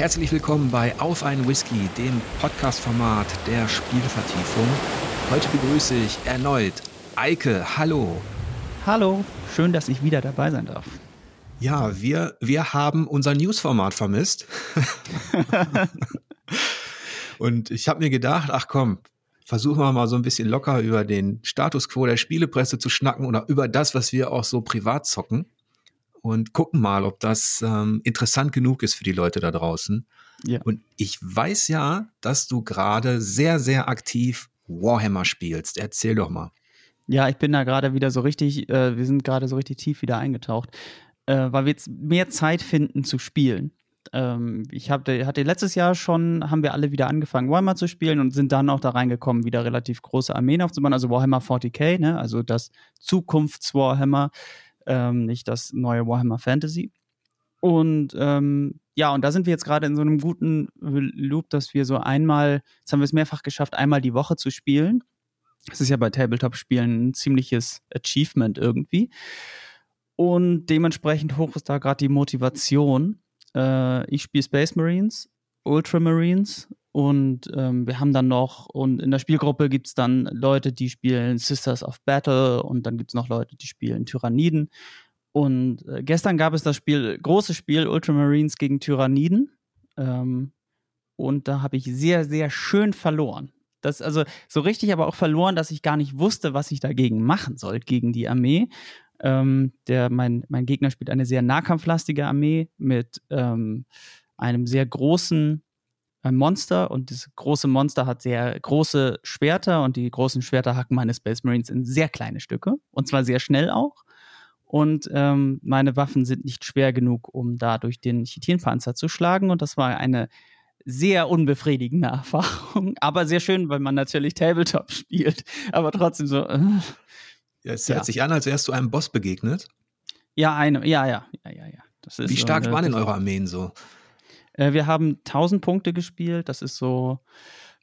Herzlich willkommen bei Auf ein Whisky, dem Podcast-Format der Spielvertiefung. Heute begrüße ich erneut Eike. Hallo. Hallo, schön, dass ich wieder dabei sein darf. Ja, wir, wir haben unser News-Format vermisst. Und ich habe mir gedacht, ach komm, versuchen wir mal so ein bisschen locker über den Status quo der Spielepresse zu schnacken oder über das, was wir auch so privat zocken und gucken mal, ob das ähm, interessant genug ist für die Leute da draußen. Ja. Und ich weiß ja, dass du gerade sehr, sehr aktiv Warhammer spielst. Erzähl doch mal. Ja, ich bin da gerade wieder so richtig, äh, wir sind gerade so richtig tief wieder eingetaucht, äh, weil wir jetzt mehr Zeit finden zu spielen. Ähm, ich hab, hatte letztes Jahr schon, haben wir alle wieder angefangen, Warhammer zu spielen und sind dann auch da reingekommen, wieder relativ große Armeen aufzubauen, also Warhammer 40k, ne? also das Zukunfts-Warhammer ähm, nicht das neue Warhammer Fantasy. Und ähm, ja, und da sind wir jetzt gerade in so einem guten Loop, dass wir so einmal, jetzt haben wir es mehrfach geschafft, einmal die Woche zu spielen. Das ist ja bei Tabletop-Spielen ein ziemliches Achievement irgendwie. Und dementsprechend hoch ist da gerade die Motivation. Äh, ich spiele Space Marines, Ultramarines und ähm, wir haben dann noch, und in der Spielgruppe gibt es dann Leute, die spielen Sisters of Battle und dann gibt es noch Leute, die spielen Tyranniden. Und äh, gestern gab es das Spiel, großes Spiel Ultramarines gegen Tyranniden. Ähm, und da habe ich sehr, sehr schön verloren. Das also so richtig aber auch verloren, dass ich gar nicht wusste, was ich dagegen machen soll, gegen die Armee. Ähm, der, mein, mein Gegner spielt eine sehr nahkampflastige Armee mit ähm, einem sehr großen Monster und das große Monster hat sehr große Schwerter und die großen Schwerter hacken meine Space Marines in sehr kleine Stücke und zwar sehr schnell auch. Und ähm, meine Waffen sind nicht schwer genug, um da durch den Chitinpanzer zu schlagen. Und das war eine sehr unbefriedigende Erfahrung, aber sehr schön, weil man natürlich Tabletop spielt, aber trotzdem so. Äh, ja, es hört ja. sich an, als wärst du einem Boss begegnet. Ja, eine, ja, ja, ja, ja, ja. Wie stark so, waren denn eure Armeen so? Äh, wir haben 1000 Punkte gespielt. Das ist so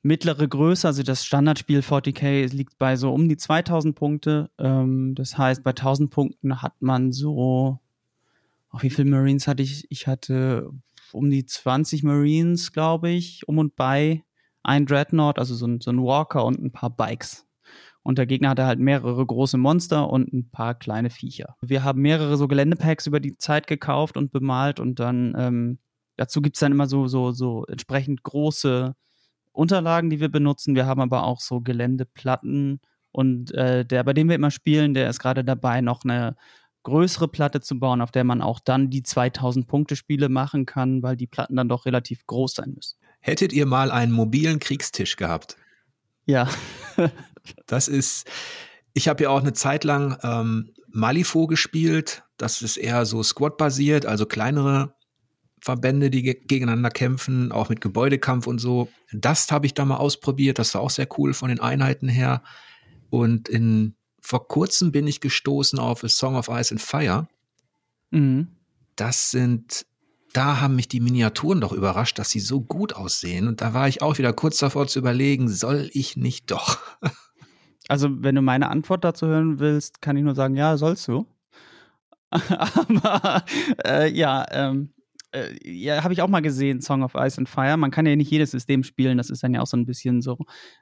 mittlere Größe. Also das Standardspiel 40k liegt bei so um die 2000 Punkte. Ähm, das heißt, bei 1000 Punkten hat man so, oh, wie viele Marines hatte ich? Ich hatte um die 20 Marines, glaube ich, um und bei. Ein Dreadnought, also so ein, so ein Walker und ein paar Bikes. Und der Gegner hatte halt mehrere große Monster und ein paar kleine Viecher. Wir haben mehrere so Geländepacks über die Zeit gekauft und bemalt und dann ähm, Dazu gibt es dann immer so, so, so entsprechend große Unterlagen, die wir benutzen. Wir haben aber auch so Geländeplatten und äh, der, bei dem wir immer spielen, der ist gerade dabei, noch eine größere Platte zu bauen, auf der man auch dann die 2000 Punkte Spiele machen kann, weil die Platten dann doch relativ groß sein müssen. Hättet ihr mal einen mobilen Kriegstisch gehabt? Ja. das ist, ich habe ja auch eine Zeit lang ähm, Malifo gespielt. Das ist eher so Squad-basiert, also kleinere Verbände, die gegeneinander kämpfen, auch mit Gebäudekampf und so. Das habe ich da mal ausprobiert. Das war auch sehr cool von den Einheiten her. Und in, vor kurzem bin ich gestoßen auf A Song of Ice and Fire. Mhm. Das sind, da haben mich die Miniaturen doch überrascht, dass sie so gut aussehen. Und da war ich auch wieder kurz davor zu überlegen, soll ich nicht doch? Also, wenn du meine Antwort dazu hören willst, kann ich nur sagen, ja, sollst du. Aber äh, ja, ähm, äh, ja, habe ich auch mal gesehen, Song of Ice and Fire. Man kann ja nicht jedes System spielen, das ist dann ja auch so ein bisschen so.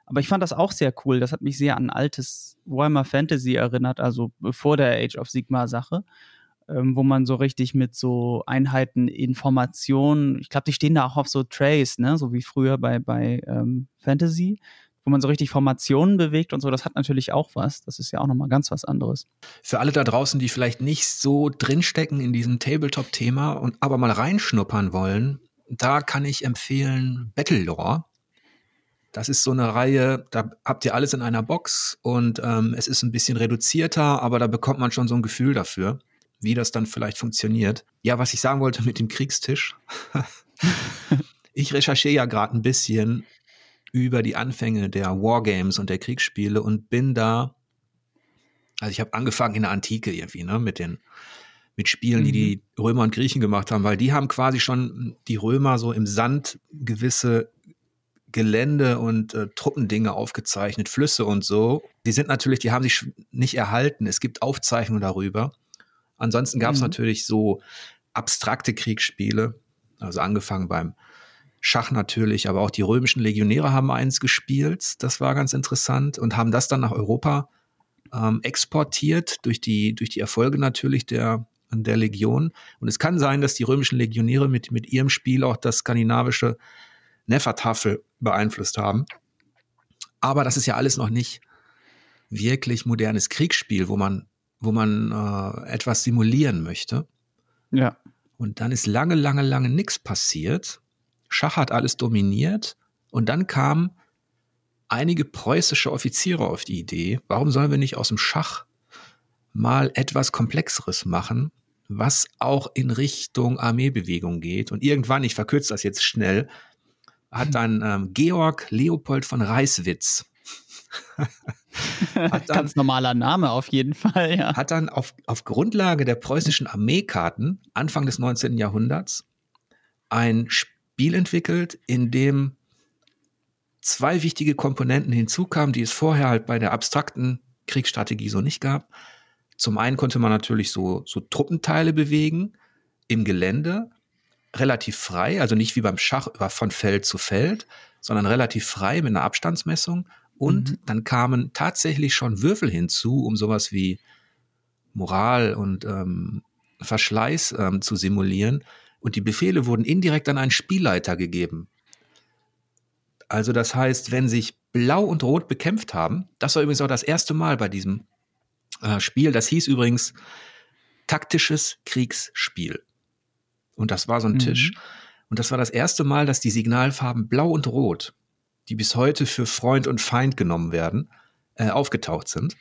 Aber ich fand das auch sehr cool. Das hat mich sehr an altes Warhammer Fantasy erinnert, also bevor der Age of Sigma Sache, ähm, wo man so richtig mit so Einheiten Informationen, ich glaube, die stehen da auch auf so Trays, ne, so wie früher bei, bei ähm, Fantasy wo man so richtig Formationen bewegt und so, das hat natürlich auch was. Das ist ja auch nochmal ganz was anderes. Für alle da draußen, die vielleicht nicht so drinstecken in diesem Tabletop-Thema und aber mal reinschnuppern wollen, da kann ich empfehlen Battlelore. Das ist so eine Reihe, da habt ihr alles in einer Box und ähm, es ist ein bisschen reduzierter, aber da bekommt man schon so ein Gefühl dafür, wie das dann vielleicht funktioniert. Ja, was ich sagen wollte mit dem Kriegstisch. ich recherchiere ja gerade ein bisschen über die Anfänge der Wargames und der Kriegsspiele und bin da, also ich habe angefangen in der Antike irgendwie, ne, mit den mit Spielen, die die mhm. Römer und Griechen gemacht haben, weil die haben quasi schon die Römer so im Sand gewisse Gelände und äh, Truppendinge aufgezeichnet, Flüsse und so. Die sind natürlich, die haben sich nicht erhalten. Es gibt Aufzeichnungen darüber. Ansonsten gab es mhm. natürlich so abstrakte Kriegsspiele, also angefangen beim Schach natürlich, aber auch die römischen Legionäre haben eins gespielt. Das war ganz interessant und haben das dann nach Europa ähm, exportiert durch die, durch die Erfolge natürlich der, der Legion. Und es kann sein, dass die römischen Legionäre mit, mit ihrem Spiel auch das skandinavische Nefertafel beeinflusst haben. Aber das ist ja alles noch nicht wirklich modernes Kriegsspiel, wo man, wo man äh, etwas simulieren möchte. Ja. Und dann ist lange, lange, lange nichts passiert. Schach hat alles dominiert. Und dann kamen einige preußische Offiziere auf die Idee, warum sollen wir nicht aus dem Schach mal etwas Komplexeres machen, was auch in Richtung Armeebewegung geht. Und irgendwann, ich verkürze das jetzt schnell, hat dann ähm, Georg Leopold von Reiswitz. dann, Ganz normaler Name auf jeden Fall, ja. Hat dann auf, auf Grundlage der preußischen Armeekarten Anfang des 19. Jahrhunderts ein Spiel entwickelt, in dem zwei wichtige Komponenten hinzukamen, die es vorher halt bei der abstrakten Kriegsstrategie so nicht gab. Zum einen konnte man natürlich so, so Truppenteile bewegen im Gelände, relativ frei, also nicht wie beim Schach von Feld zu Feld, sondern relativ frei mit einer Abstandsmessung. Und mhm. dann kamen tatsächlich schon Würfel hinzu, um sowas wie Moral und ähm, Verschleiß ähm, zu simulieren. Und die Befehle wurden indirekt an einen Spielleiter gegeben. Also das heißt, wenn sich Blau und Rot bekämpft haben, das war übrigens auch das erste Mal bei diesem äh, Spiel, das hieß übrigens taktisches Kriegsspiel. Und das war so ein mhm. Tisch. Und das war das erste Mal, dass die Signalfarben Blau und Rot, die bis heute für Freund und Feind genommen werden, äh, aufgetaucht sind.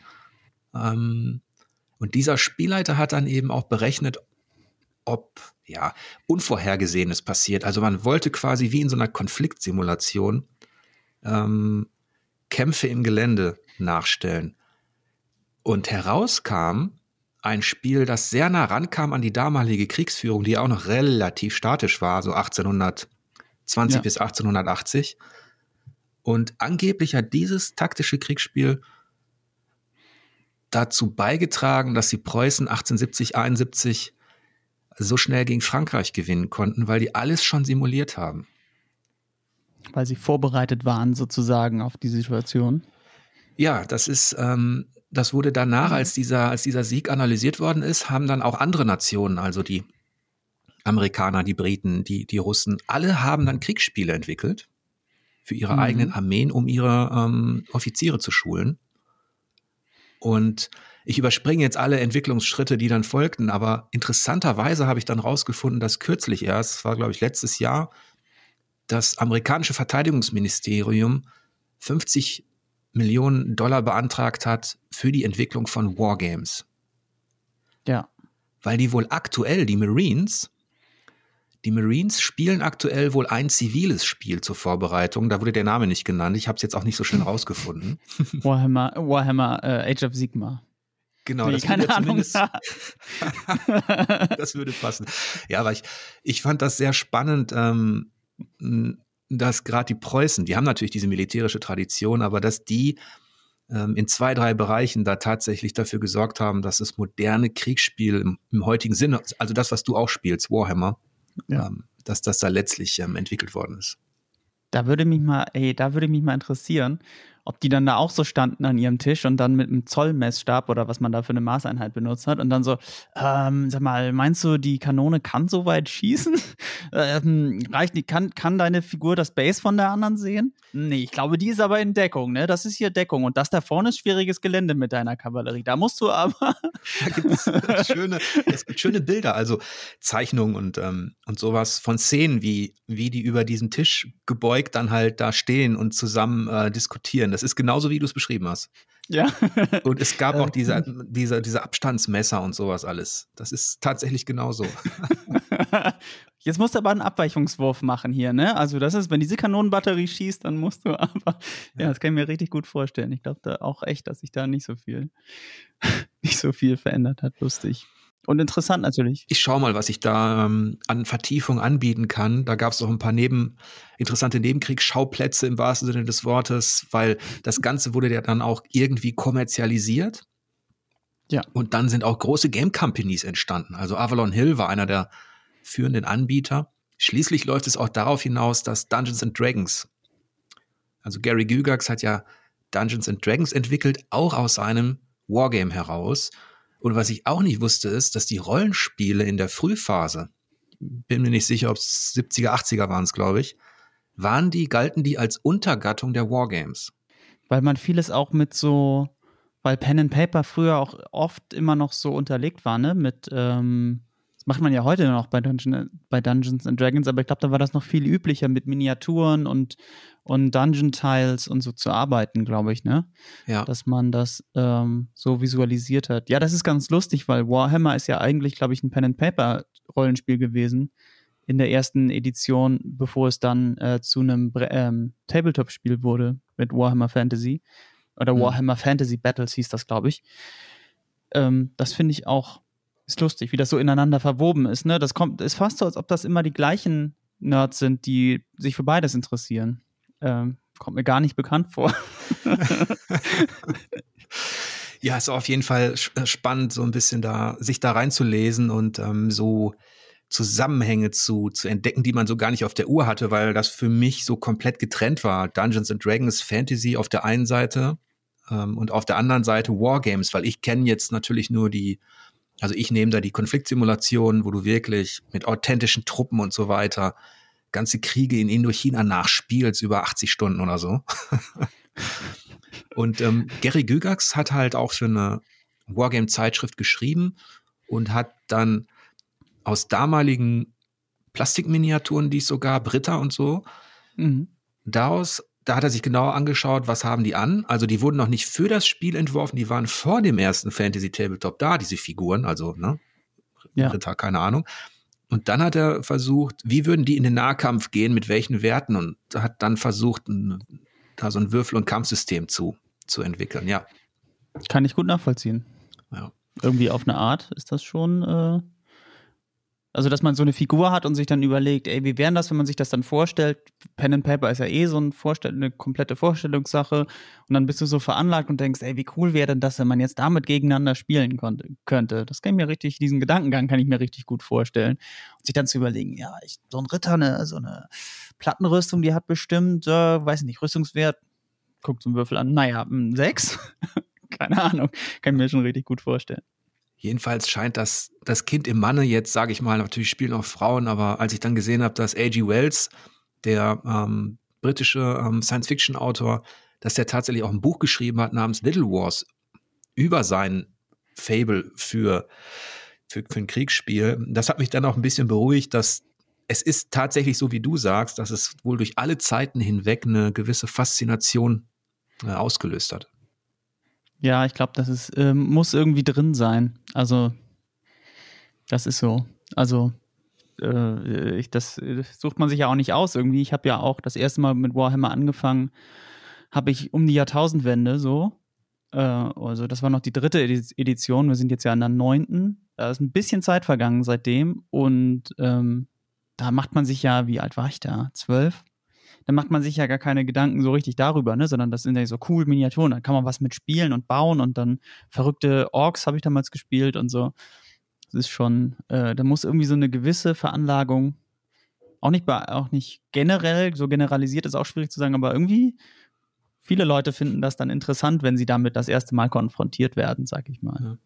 Ähm, und dieser Spielleiter hat dann eben auch berechnet, ob ja Unvorhergesehenes passiert. Also man wollte quasi wie in so einer Konfliktsimulation ähm, Kämpfe im Gelände nachstellen. Und herauskam, ein Spiel, das sehr nah rankam an die damalige Kriegsführung, die auch noch relativ statisch war, so 1820 ja. bis 1880. Und angeblich hat dieses taktische Kriegsspiel dazu beigetragen, dass die Preußen 1870, 71 so schnell gegen Frankreich gewinnen konnten, weil die alles schon simuliert haben. Weil sie vorbereitet waren sozusagen auf die Situation. Ja, das ist, ähm, das wurde danach, als dieser, als dieser Sieg analysiert worden ist, haben dann auch andere Nationen, also die Amerikaner, die Briten, die, die Russen, alle haben dann Kriegsspiele entwickelt für ihre mhm. eigenen Armeen, um ihre ähm, Offiziere zu schulen. Und ich überspringe jetzt alle Entwicklungsschritte, die dann folgten, aber interessanterweise habe ich dann rausgefunden, dass kürzlich erst, war glaube ich letztes Jahr, das amerikanische Verteidigungsministerium 50 Millionen Dollar beantragt hat für die Entwicklung von Wargames. Ja. Weil die wohl aktuell, die Marines, die Marines spielen aktuell wohl ein ziviles Spiel zur Vorbereitung. Da wurde der Name nicht genannt. Ich habe es jetzt auch nicht so schnell rausgefunden. Warhammer, Warhammer uh, Age of Sigma. Genau, nee, das keine Ahnung. das würde passen. Ja, aber ich, ich fand das sehr spannend. Ähm, dass gerade die Preußen, die haben natürlich diese militärische Tradition, aber dass die ähm, in zwei, drei Bereichen da tatsächlich dafür gesorgt haben, dass das moderne Kriegsspiel im, im heutigen Sinne, also das, was du auch spielst, Warhammer, ja. ähm, dass das da letztlich ähm, entwickelt worden ist. Da würde mich mal, ey, da würde mich mal interessieren, ob die dann da auch so standen an ihrem Tisch und dann mit einem Zollmessstab oder was man da für eine Maßeinheit benutzt hat und dann so, ähm, sag mal, meinst du, die Kanone kann so weit schießen? ähm, reicht nicht, kann, kann deine Figur das Base von der anderen sehen? Nee, ich glaube, die ist aber in Deckung, ne? Das ist hier Deckung und das da vorne ist schwieriges Gelände mit deiner Kavallerie. Da musst du aber. da gibt es schöne, es gibt schöne Bilder, also Zeichnungen und, ähm, und sowas von Szenen, wie, wie die über diesen Tisch gebeugt dann halt da stehen und zusammen äh, diskutieren. Das ist genauso, wie du es beschrieben hast. Ja. und es gab auch diese, diese, diese Abstandsmesser und sowas alles. Das ist tatsächlich genauso. Jetzt musst du aber einen Abweichungswurf machen hier, ne? Also, das ist, wenn diese Kanonenbatterie schießt, dann musst du aber, ja, das kann ich mir richtig gut vorstellen. Ich glaube da auch echt, dass sich da nicht so viel, nicht so viel verändert hat. Lustig. Und interessant natürlich. Ich schau mal, was ich da ähm, an Vertiefung anbieten kann. Da gab es auch ein paar neben, interessante Nebenkriegsschauplätze im wahrsten Sinne des Wortes, weil das Ganze wurde ja dann auch irgendwie kommerzialisiert. Ja. Und dann sind auch große Game Companies entstanden. Also Avalon Hill war einer der führenden Anbieter. Schließlich läuft es auch darauf hinaus, dass Dungeons and Dragons, also Gary Gygax hat ja Dungeons and Dragons entwickelt, auch aus einem Wargame heraus. Und was ich auch nicht wusste, ist, dass die Rollenspiele in der Frühphase, bin mir nicht sicher, ob es 70er, 80er waren es, glaube ich, waren die, galten die als Untergattung der Wargames. Weil man vieles auch mit so, weil Pen and Paper früher auch oft immer noch so unterlegt war, ne? Mit, ähm, macht man ja heute noch bei, Dungeon, bei Dungeons and Dragons, aber ich glaube, da war das noch viel üblicher mit Miniaturen und, und Dungeon-Tiles und so zu arbeiten, glaube ich, ne? Ja. Dass man das ähm, so visualisiert hat. Ja, das ist ganz lustig, weil Warhammer ist ja eigentlich, glaube ich, ein Pen and Paper-Rollenspiel gewesen in der ersten Edition, bevor es dann äh, zu einem ähm, Tabletop-Spiel wurde mit Warhammer Fantasy. Oder mhm. Warhammer Fantasy Battles hieß das, glaube ich. Ähm, das finde ich auch, ist lustig, wie das so ineinander verwoben ist. Ne? Das kommt, ist fast so, als ob das immer die gleichen Nerds sind, die sich für beides interessieren. Ähm, kommt mir gar nicht bekannt vor. ja, ist auf jeden Fall äh, spannend, so ein bisschen da, sich da reinzulesen und ähm, so Zusammenhänge zu, zu entdecken, die man so gar nicht auf der Uhr hatte, weil das für mich so komplett getrennt war. Dungeons and Dragons Fantasy auf der einen Seite ähm, und auf der anderen Seite Wargames, weil ich kenne jetzt natürlich nur die, also ich nehme da die Konfliktsimulationen, wo du wirklich mit authentischen Truppen und so weiter ganze Kriege in Indochina nachspielst über 80 Stunden oder so. und ähm, Gary Gygax hat halt auch für eine Wargame-Zeitschrift geschrieben und hat dann aus damaligen Plastikminiaturen, die es so gab, Britta und so. Mhm. Daraus, da hat er sich genau angeschaut, was haben die an. Also die wurden noch nicht für das Spiel entworfen, die waren vor dem ersten Fantasy Tabletop da, diese Figuren, also ne, ja. Ritter, keine Ahnung. Und dann hat er versucht, wie würden die in den Nahkampf gehen, mit welchen Werten und hat dann versucht, da so ein Würfel- und Kampfsystem zu, zu entwickeln, ja. Kann ich gut nachvollziehen. Ja. Irgendwie auf eine Art ist das schon äh, also, dass man so eine Figur hat und sich dann überlegt, ey, wie wäre das, wenn man sich das dann vorstellt? Pen and Paper ist ja eh so ein Vorstell eine komplette Vorstellungssache. Und dann bist du so veranlagt und denkst, ey, wie cool wäre denn das, wenn man jetzt damit gegeneinander spielen konnte, könnte? Das kann ich mir richtig, diesen Gedankengang kann ich mir richtig gut vorstellen. Und sich dann zu überlegen, ja, ich, so ein Ritter, ne, so eine Plattenrüstung, die hat bestimmt, äh, weiß nicht, Rüstungswert, so einen Würfel an, naja, sechs? Keine Ahnung, kann ich mir schon richtig gut vorstellen. Jedenfalls scheint das, das Kind im Manne jetzt, sage ich mal, natürlich spielen auch Frauen, aber als ich dann gesehen habe, dass A.G. Wells, der ähm, britische ähm, Science-Fiction-Autor, dass der tatsächlich auch ein Buch geschrieben hat namens Little Wars über sein Fable für, für, für ein Kriegsspiel. Das hat mich dann auch ein bisschen beruhigt, dass es ist tatsächlich so, wie du sagst, dass es wohl durch alle Zeiten hinweg eine gewisse Faszination äh, ausgelöst hat. Ja, ich glaube, das ist, ähm, muss irgendwie drin sein. Also, das ist so. Also, äh, ich, das, das sucht man sich ja auch nicht aus irgendwie. Ich habe ja auch das erste Mal mit Warhammer angefangen, habe ich um die Jahrtausendwende so. Äh, also, das war noch die dritte Edition. Wir sind jetzt ja in der neunten. Da ist ein bisschen Zeit vergangen seitdem. Und ähm, da macht man sich ja, wie alt war ich da? Zwölf? Dann macht man sich ja gar keine Gedanken so richtig darüber, ne? sondern das sind ja so cool Miniaturen, da kann man was mit spielen und bauen und dann verrückte Orks habe ich damals gespielt und so. Das ist schon, äh, da muss irgendwie so eine gewisse Veranlagung, auch nicht, auch nicht generell, so generalisiert ist auch schwierig zu sagen, aber irgendwie viele Leute finden das dann interessant, wenn sie damit das erste Mal konfrontiert werden, sag ich mal.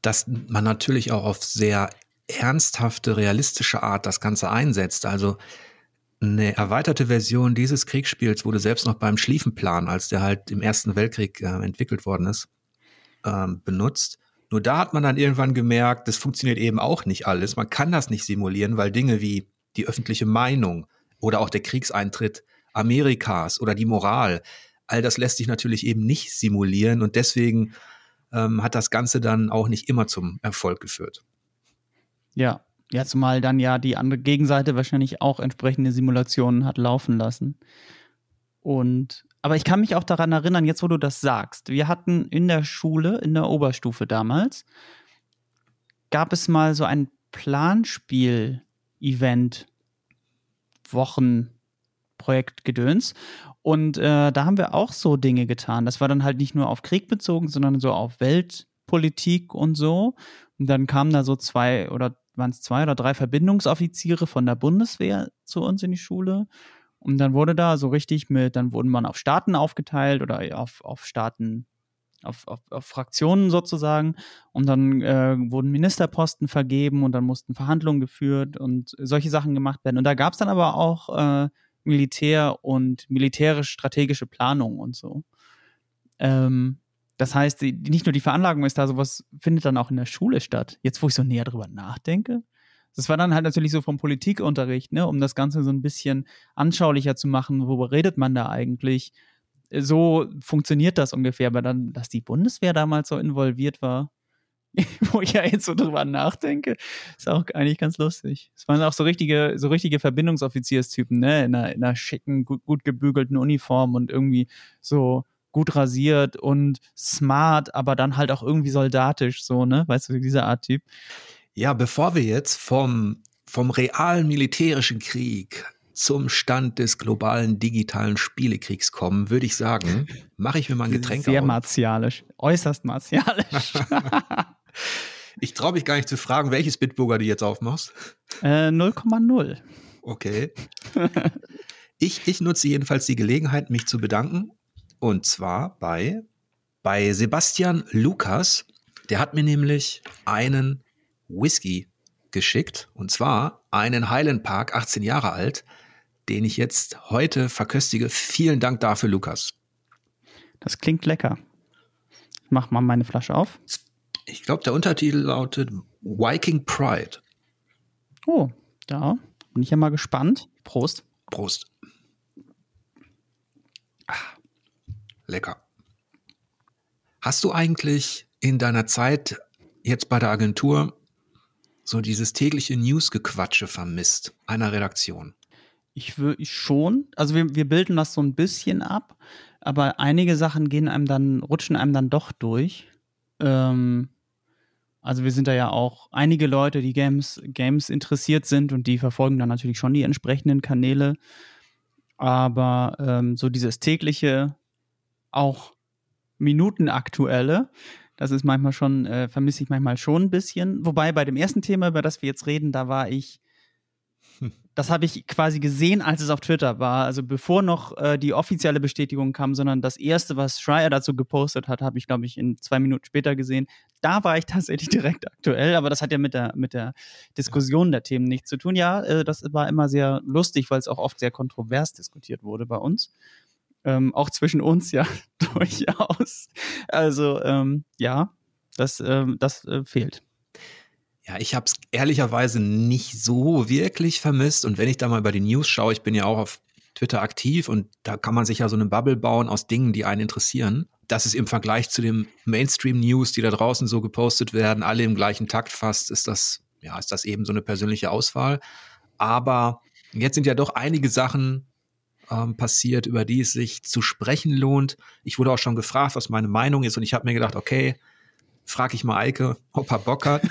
Dass man natürlich auch auf sehr ernsthafte, realistische Art das Ganze einsetzt. Also eine erweiterte Version dieses Kriegsspiels wurde selbst noch beim Schlieffenplan, als der halt im Ersten Weltkrieg äh, entwickelt worden ist, ähm, benutzt. Nur da hat man dann irgendwann gemerkt, das funktioniert eben auch nicht alles. Man kann das nicht simulieren, weil Dinge wie die öffentliche Meinung oder auch der Kriegseintritt Amerikas oder die Moral, all das lässt sich natürlich eben nicht simulieren und deswegen ähm, hat das Ganze dann auch nicht immer zum Erfolg geführt. Ja, ja, zumal dann ja die andere Gegenseite wahrscheinlich auch entsprechende Simulationen hat laufen lassen. Und, aber ich kann mich auch daran erinnern, jetzt wo du das sagst, wir hatten in der Schule, in der Oberstufe damals, gab es mal so ein Planspiel-Event, Wochenprojekt Gedöns. Und äh, da haben wir auch so Dinge getan. Das war dann halt nicht nur auf Krieg bezogen, sondern so auf Weltpolitik und so. Und dann kamen da so zwei oder waren es zwei oder drei Verbindungsoffiziere von der Bundeswehr zu uns in die Schule. Und dann wurde da so richtig mit, dann wurden man auf Staaten aufgeteilt oder auf, auf Staaten, auf, auf, auf Fraktionen sozusagen. Und dann äh, wurden Ministerposten vergeben und dann mussten Verhandlungen geführt und solche Sachen gemacht werden. Und da gab es dann aber auch äh, Militär und militärisch-strategische Planung und so. Ähm, das heißt, die, nicht nur die Veranlagung ist da, sowas findet dann auch in der Schule statt. Jetzt, wo ich so näher drüber nachdenke. Das war dann halt natürlich so vom Politikunterricht, ne, um das Ganze so ein bisschen anschaulicher zu machen, worüber redet man da eigentlich? So funktioniert das ungefähr, aber dann, dass die Bundeswehr damals so involviert war, wo ich ja jetzt so drüber nachdenke, ist auch eigentlich ganz lustig. Es waren auch so richtige, so richtige Verbindungsoffizierstypen, ne, in einer, in einer schicken, gut, gut gebügelten Uniform und irgendwie so gut rasiert und smart, aber dann halt auch irgendwie soldatisch, so, ne, weißt du, dieser Art Typ. Ja, bevor wir jetzt vom, vom realen militärischen Krieg zum Stand des globalen digitalen Spielekriegs kommen, würde ich sagen, mache ich mir mal ein Getränk Sehr auf. martialisch, äußerst martialisch. ich traue mich gar nicht zu fragen, welches Bitburger du jetzt aufmachst. 0,0. Äh, okay. ich, ich nutze jedenfalls die Gelegenheit, mich zu bedanken. Und zwar bei, bei Sebastian Lukas. Der hat mir nämlich einen Whisky geschickt. Und zwar einen Highland Park, 18 Jahre alt, den ich jetzt heute verköstige. Vielen Dank dafür, Lukas. Das klingt lecker. Ich mach mal meine Flasche auf. Ich glaube, der Untertitel lautet Viking Pride. Oh, da bin ich ja mal gespannt. Prost. Prost. Lecker. Hast du eigentlich in deiner Zeit jetzt bei der Agentur so dieses tägliche Newsgequatsche vermisst einer Redaktion? Ich würde schon. Also wir, wir bilden das so ein bisschen ab, aber einige Sachen gehen einem dann, rutschen einem dann doch durch. Ähm, also wir sind da ja auch einige Leute, die Games, Games interessiert sind und die verfolgen dann natürlich schon die entsprechenden Kanäle. Aber ähm, so dieses tägliche, auch minutenaktuelle, das ist manchmal schon, äh, vermisse ich manchmal schon ein bisschen. Wobei bei dem ersten Thema, über das wir jetzt reden, da war ich, hm. das habe ich quasi gesehen, als es auf Twitter war. Also bevor noch äh, die offizielle Bestätigung kam, sondern das erste, was Schreier dazu gepostet hat, habe ich, glaube ich, in zwei Minuten später gesehen. Da war ich tatsächlich direkt aktuell, aber das hat ja mit der, mit der Diskussion der Themen nichts zu tun. Ja, äh, das war immer sehr lustig, weil es auch oft sehr kontrovers diskutiert wurde bei uns. Ähm, auch zwischen uns ja durchaus. Also ähm, ja, das, ähm, das äh, fehlt. Ja, ich habe es ehrlicherweise nicht so wirklich vermisst. Und wenn ich da mal bei den News schaue, ich bin ja auch auf Twitter aktiv und da kann man sich ja so eine Bubble bauen aus Dingen, die einen interessieren. Das ist im Vergleich zu den Mainstream-News, die da draußen so gepostet werden, alle im gleichen Takt fast, ist das, ja, ist das eben so eine persönliche Auswahl. Aber jetzt sind ja doch einige Sachen ähm, passiert, über die es sich zu sprechen lohnt. Ich wurde auch schon gefragt, was meine Meinung ist und ich habe mir gedacht, okay, frage ich mal Eike, ob er Bock hat.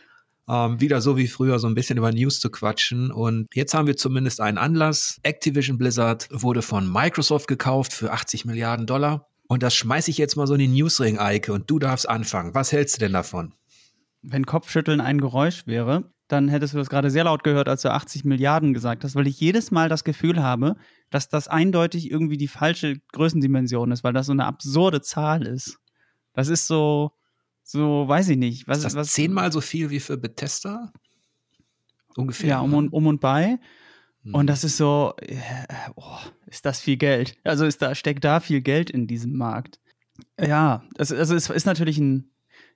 ähm, wieder so wie früher so ein bisschen über News zu quatschen. Und jetzt haben wir zumindest einen Anlass. Activision Blizzard wurde von Microsoft gekauft für 80 Milliarden Dollar. Und das schmeiße ich jetzt mal so in den Newsring, Eike, und du darfst anfangen. Was hältst du denn davon? Wenn Kopfschütteln ein Geräusch wäre, dann hättest du das gerade sehr laut gehört, als du 80 Milliarden gesagt hast, weil ich jedes Mal das Gefühl habe, dass das eindeutig irgendwie die falsche Größendimension ist, weil das so eine absurde Zahl ist. Das ist so, so, weiß ich nicht. Was, ist das was, zehnmal so viel wie für Bethesda? Ungefähr. Ja, um und, um und bei. Hm. Und das ist so, äh, oh, ist das viel Geld? Also ist da, steckt da viel Geld in diesem Markt. Ja, also, also es ist natürlich ein,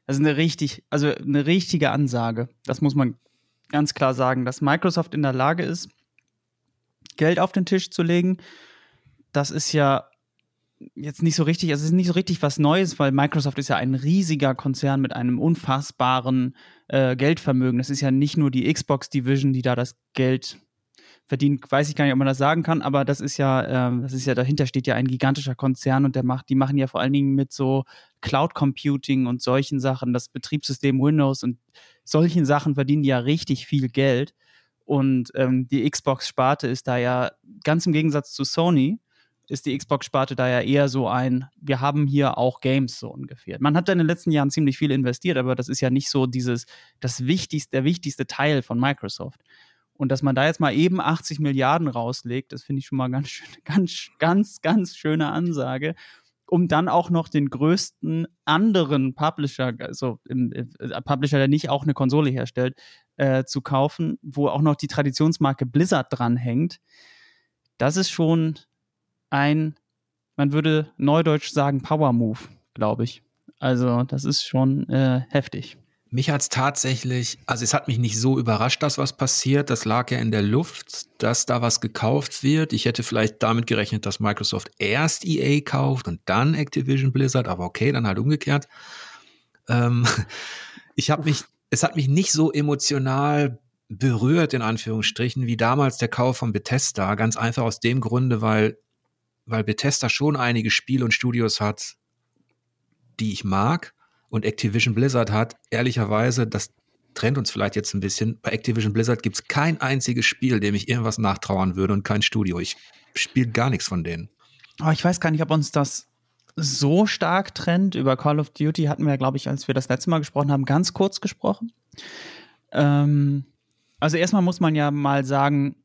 das ist eine richtig, also eine richtige Ansage. Das muss man ganz klar sagen, dass Microsoft in der Lage ist, Geld auf den Tisch zu legen. Das ist ja jetzt nicht so richtig, also es ist nicht so richtig was Neues, weil Microsoft ist ja ein riesiger Konzern mit einem unfassbaren äh, Geldvermögen. Das ist ja nicht nur die Xbox Division, die da das Geld verdient, weiß ich gar nicht, ob man das sagen kann, aber das ist ja, ähm, das ist ja, dahinter steht ja ein gigantischer Konzern und der macht, die machen ja vor allen Dingen mit so Cloud Computing und solchen Sachen, das Betriebssystem Windows und solchen Sachen verdienen die ja richtig viel Geld. Und ähm, die Xbox-Sparte ist da ja ganz im Gegensatz zu Sony ist die Xbox-Sparte da ja eher so ein, wir haben hier auch Games so ungefähr. Man hat da in den letzten Jahren ziemlich viel investiert, aber das ist ja nicht so dieses, das wichtigste, der wichtigste Teil von Microsoft. Und dass man da jetzt mal eben 80 Milliarden rauslegt, das finde ich schon mal ganz, ganz, ganz, ganz schöne Ansage um dann auch noch den größten anderen Publisher, also im, äh, Publisher, der nicht auch eine Konsole herstellt, äh, zu kaufen, wo auch noch die Traditionsmarke Blizzard dranhängt. Das ist schon ein, man würde neudeutsch sagen, Power Move, glaube ich. Also das ist schon äh, heftig. Mich hat es tatsächlich, also es hat mich nicht so überrascht, dass was passiert. Das lag ja in der Luft, dass da was gekauft wird. Ich hätte vielleicht damit gerechnet, dass Microsoft erst EA kauft und dann Activision Blizzard, aber okay, dann halt umgekehrt. Ähm, ich habe mich, es hat mich nicht so emotional berührt, in Anführungsstrichen, wie damals der Kauf von Bethesda. Ganz einfach aus dem Grunde, weil, weil Bethesda schon einige Spiele und Studios hat, die ich mag und Activision Blizzard hat, ehrlicherweise, das trennt uns vielleicht jetzt ein bisschen. Bei Activision Blizzard gibt es kein einziges Spiel, dem ich irgendwas nachtrauern würde und kein Studio. Ich spiele gar nichts von denen. Aber oh, ich weiß gar nicht, ob uns das so stark trennt. Über Call of Duty hatten wir, glaube ich, als wir das letzte Mal gesprochen haben, ganz kurz gesprochen. Ähm, also erstmal muss man ja mal sagen,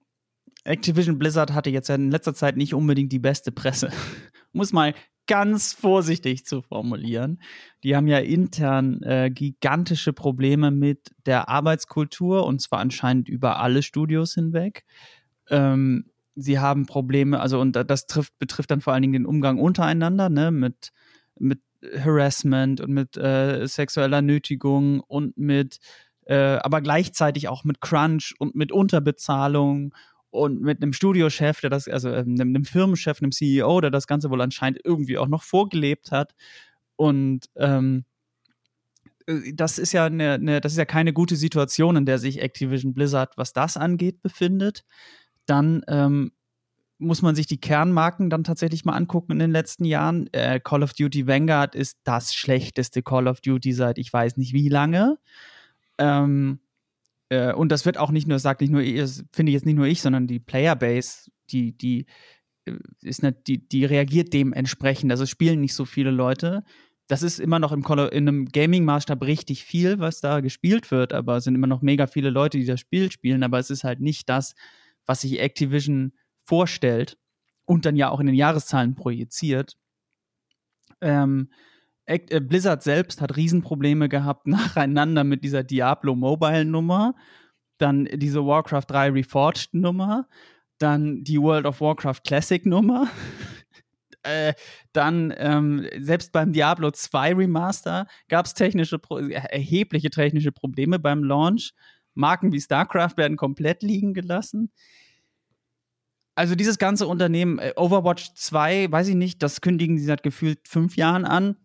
Activision Blizzard hatte jetzt in letzter Zeit nicht unbedingt die beste Presse. muss mal ganz vorsichtig zu formulieren. Die haben ja intern äh, gigantische Probleme mit der Arbeitskultur und zwar anscheinend über alle Studios hinweg. Ähm, sie haben Probleme, also und das trifft, betrifft dann vor allen Dingen den Umgang untereinander, ne, mit, mit Harassment und mit äh, sexueller Nötigung und mit, äh, aber gleichzeitig auch mit Crunch und mit Unterbezahlung und mit einem Studiochef, der das, also ähm, einem, einem Firmenchef, einem CEO, der das Ganze wohl anscheinend irgendwie auch noch vorgelebt hat. Und ähm, äh, das ist ja eine, eine, das ist ja keine gute Situation, in der sich Activision Blizzard, was das angeht, befindet. Dann ähm, muss man sich die Kernmarken dann tatsächlich mal angucken in den letzten Jahren. Äh, Call of Duty Vanguard ist das schlechteste Call of Duty seit ich weiß nicht wie lange. Ähm, äh, und das wird auch nicht nur, sagt nicht nur, finde ich jetzt nicht nur ich, sondern die Playerbase, die, die äh, ist nicht, die, die reagiert dementsprechend. Also spielen nicht so viele Leute. Das ist immer noch im in einem Gaming-Maßstab richtig viel, was da gespielt wird, aber es sind immer noch mega viele Leute, die das Spiel spielen, aber es ist halt nicht das, was sich Activision vorstellt und dann ja auch in den Jahreszahlen projiziert. Ähm, äh, Blizzard selbst hat Riesenprobleme gehabt nacheinander mit dieser Diablo Mobile Nummer, dann diese Warcraft 3 Reforged Nummer, dann die World of Warcraft Classic Nummer. äh, dann ähm, selbst beim Diablo 2 Remaster gab es technische erhebliche technische Probleme beim Launch. Marken wie StarCraft werden komplett liegen gelassen. Also dieses ganze Unternehmen, äh, Overwatch 2, weiß ich nicht, das kündigen sie seit gefühlt fünf Jahren an.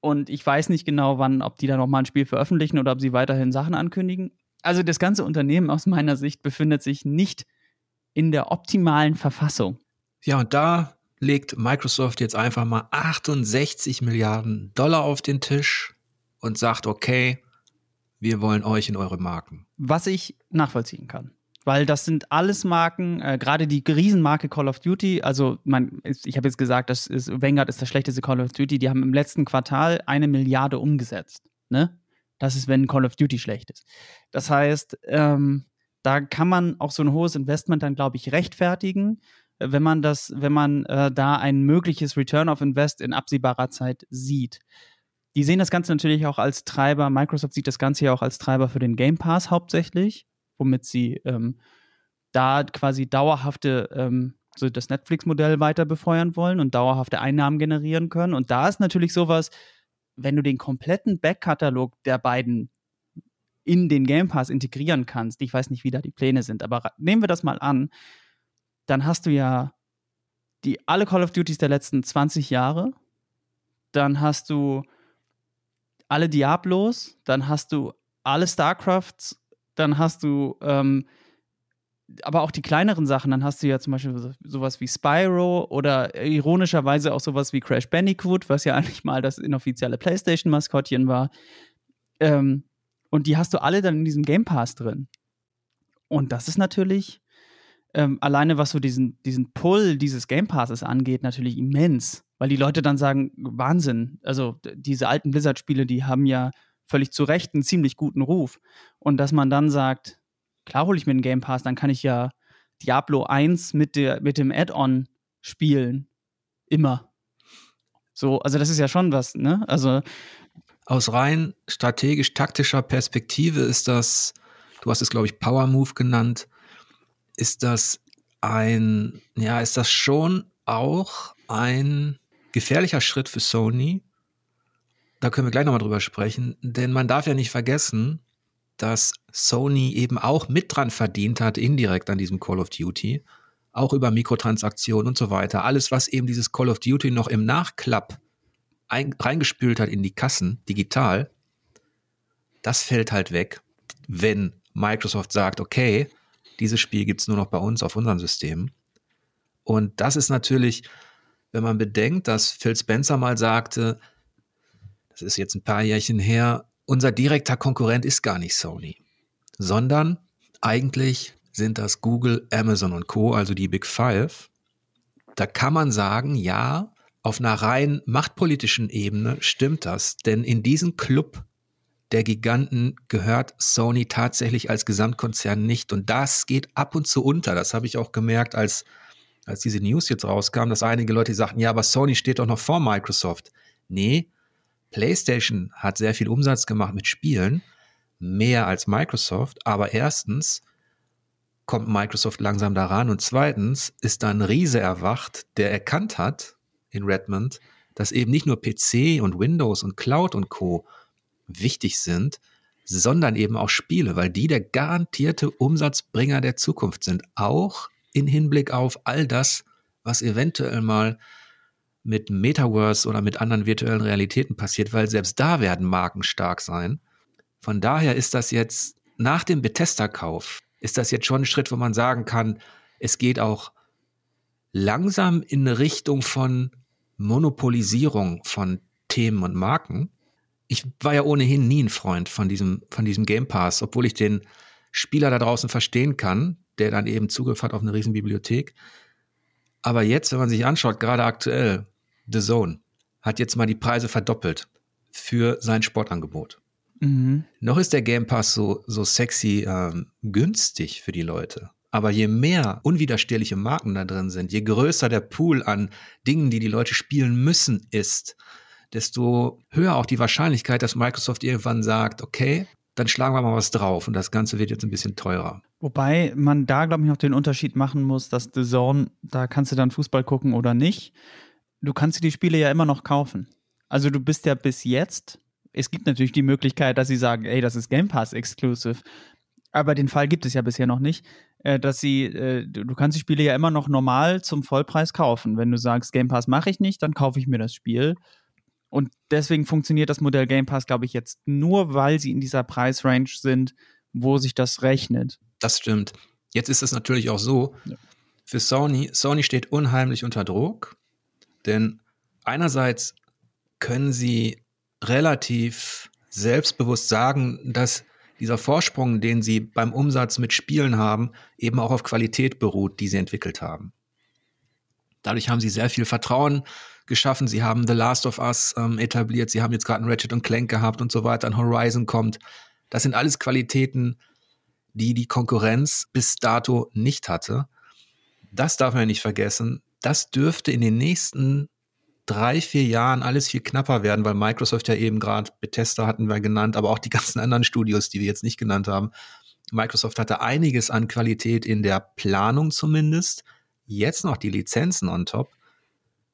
Und ich weiß nicht genau, wann, ob die da nochmal ein Spiel veröffentlichen oder ob sie weiterhin Sachen ankündigen. Also das ganze Unternehmen aus meiner Sicht befindet sich nicht in der optimalen Verfassung. Ja, und da legt Microsoft jetzt einfach mal 68 Milliarden Dollar auf den Tisch und sagt, okay, wir wollen euch in eure Marken. Was ich nachvollziehen kann. Weil das sind alles Marken, äh, gerade die Riesenmarke Call of Duty. Also, man, ich habe jetzt gesagt, das ist, Vanguard ist das schlechteste Call of Duty. Die haben im letzten Quartal eine Milliarde umgesetzt. Ne? Das ist, wenn Call of Duty schlecht ist. Das heißt, ähm, da kann man auch so ein hohes Investment dann, glaube ich, rechtfertigen, wenn man das, wenn man äh, da ein mögliches Return of Invest in absehbarer Zeit sieht. Die sehen das Ganze natürlich auch als Treiber. Microsoft sieht das Ganze ja auch als Treiber für den Game Pass hauptsächlich womit sie ähm, da quasi dauerhafte, ähm, so das Netflix-Modell weiter befeuern wollen und dauerhafte Einnahmen generieren können. Und da ist natürlich sowas, wenn du den kompletten Backkatalog der beiden in den Game Pass integrieren kannst, ich weiß nicht, wie da die Pläne sind, aber nehmen wir das mal an, dann hast du ja die alle Call of Duties der letzten 20 Jahre, dann hast du alle Diablos, dann hast du alle StarCrafts dann hast du ähm, aber auch die kleineren Sachen, dann hast du ja zum Beispiel sowas wie Spyro oder ironischerweise auch sowas wie Crash Bandicoot, was ja eigentlich mal das inoffizielle PlayStation-Maskottchen war. Ähm, und die hast du alle dann in diesem Game Pass drin. Und das ist natürlich ähm, alleine was so diesen, diesen Pull dieses Game Passes angeht, natürlich immens. Weil die Leute dann sagen, Wahnsinn. Also diese alten Blizzard-Spiele, die haben ja völlig zu Recht einen ziemlich guten Ruf. Und dass man dann sagt, klar hole ich mir einen Game Pass, dann kann ich ja Diablo 1 mit, der, mit dem Add-on spielen. Immer. So, also das ist ja schon was, ne? Also aus rein strategisch-taktischer Perspektive ist das, du hast es, glaube ich, Power Move genannt, ist das ein, ja, ist das schon auch ein gefährlicher Schritt für Sony. Da können wir gleich nochmal drüber sprechen, denn man darf ja nicht vergessen, dass Sony eben auch mit dran verdient hat, indirekt an diesem Call of Duty, auch über Mikrotransaktionen und so weiter. Alles, was eben dieses Call of Duty noch im Nachklapp ein, reingespült hat in die Kassen, digital, das fällt halt weg, wenn Microsoft sagt, okay, dieses Spiel gibt es nur noch bei uns auf unseren Systemen. Und das ist natürlich, wenn man bedenkt, dass Phil Spencer mal sagte, das ist jetzt ein paar Jährchen her, unser direkter Konkurrent ist gar nicht Sony, sondern eigentlich sind das Google, Amazon und Co., also die Big Five. Da kann man sagen, ja, auf einer rein machtpolitischen Ebene stimmt das, denn in diesen Club der Giganten gehört Sony tatsächlich als Gesamtkonzern nicht. Und das geht ab und zu unter. Das habe ich auch gemerkt, als, als diese News jetzt rauskam, dass einige Leute sagten, ja, aber Sony steht doch noch vor Microsoft. Nee, PlayStation hat sehr viel Umsatz gemacht mit Spielen, mehr als Microsoft, aber erstens kommt Microsoft langsam daran und zweitens ist da ein Riese erwacht, der erkannt hat in Redmond, dass eben nicht nur PC und Windows und Cloud und Co. wichtig sind, sondern eben auch Spiele, weil die der garantierte Umsatzbringer der Zukunft sind, auch in Hinblick auf all das, was eventuell mal mit Metaverse oder mit anderen virtuellen Realitäten passiert, weil selbst da werden Marken stark sein. Von daher ist das jetzt nach dem Bethesda-Kauf, ist das jetzt schon ein Schritt, wo man sagen kann, es geht auch langsam in eine Richtung von Monopolisierung von Themen und Marken. Ich war ja ohnehin nie ein Freund von diesem, von diesem Game Pass, obwohl ich den Spieler da draußen verstehen kann, der dann eben Zugriff hat auf eine Riesenbibliothek. Aber jetzt, wenn man sich anschaut, gerade aktuell, The Zone hat jetzt mal die Preise verdoppelt für sein Sportangebot. Mhm. Noch ist der Game Pass so, so sexy ähm, günstig für die Leute. Aber je mehr unwiderstehliche Marken da drin sind, je größer der Pool an Dingen, die die Leute spielen müssen, ist, desto höher auch die Wahrscheinlichkeit, dass Microsoft irgendwann sagt, okay, dann schlagen wir mal was drauf und das Ganze wird jetzt ein bisschen teurer. Wobei man da, glaube ich, noch den Unterschied machen muss, dass The Zone, da kannst du dann Fußball gucken oder nicht. Du kannst dir die Spiele ja immer noch kaufen. Also du bist ja bis jetzt, es gibt natürlich die Möglichkeit, dass sie sagen, ey, das ist Game Pass exclusive. Aber den Fall gibt es ja bisher noch nicht, äh, dass sie, äh, du kannst die Spiele ja immer noch normal zum Vollpreis kaufen. Wenn du sagst, Game Pass mache ich nicht, dann kaufe ich mir das Spiel. Und deswegen funktioniert das Modell Game Pass, glaube ich, jetzt nur, weil sie in dieser Preisrange sind, wo sich das rechnet. Das stimmt. Jetzt ist es natürlich auch so, ja. für Sony, Sony steht unheimlich unter Druck, denn einerseits können sie relativ selbstbewusst sagen, dass dieser Vorsprung, den sie beim Umsatz mit Spielen haben, eben auch auf Qualität beruht, die sie entwickelt haben. Dadurch haben sie sehr viel Vertrauen geschaffen. Sie haben The Last of Us ähm, etabliert. Sie haben jetzt gerade ein Ratchet und Clank gehabt und so weiter. Ein Horizon kommt. Das sind alles Qualitäten, die die Konkurrenz bis dato nicht hatte. Das darf man ja nicht vergessen. Das dürfte in den nächsten drei, vier Jahren alles viel knapper werden, weil Microsoft ja eben gerade Bethesda hatten wir genannt, aber auch die ganzen anderen Studios, die wir jetzt nicht genannt haben. Microsoft hatte einiges an Qualität in der Planung zumindest. Jetzt noch die Lizenzen on top.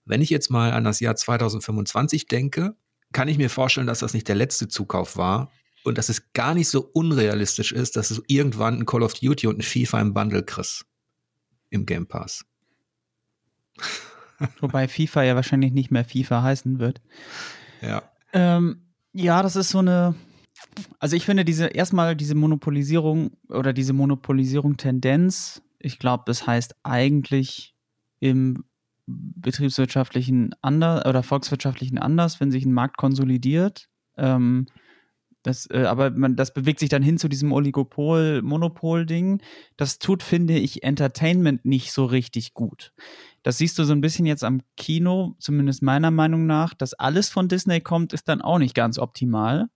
Wenn ich jetzt mal an das Jahr 2025 denke, kann ich mir vorstellen, dass das nicht der letzte Zukauf war und dass es gar nicht so unrealistisch ist, dass du irgendwann ein Call of Duty und ein FIFA im Bundle kriegst. Im Game Pass. Wobei FIFA ja wahrscheinlich nicht mehr FIFA heißen wird. Ja. Ähm, ja, das ist so eine. Also ich finde diese erstmal diese Monopolisierung oder diese Monopolisierung-Tendenz, ich glaube, das heißt eigentlich im betriebswirtschaftlichen anders oder volkswirtschaftlichen anders, wenn sich ein Markt konsolidiert. Ähm, Das, äh, aber man, das bewegt sich dann hin zu diesem Oligopol-Monopol-Ding. Das tut, finde ich, Entertainment nicht so richtig gut. Das siehst du so ein bisschen jetzt am Kino, zumindest meiner Meinung nach, dass alles von Disney kommt, ist dann auch nicht ganz optimal.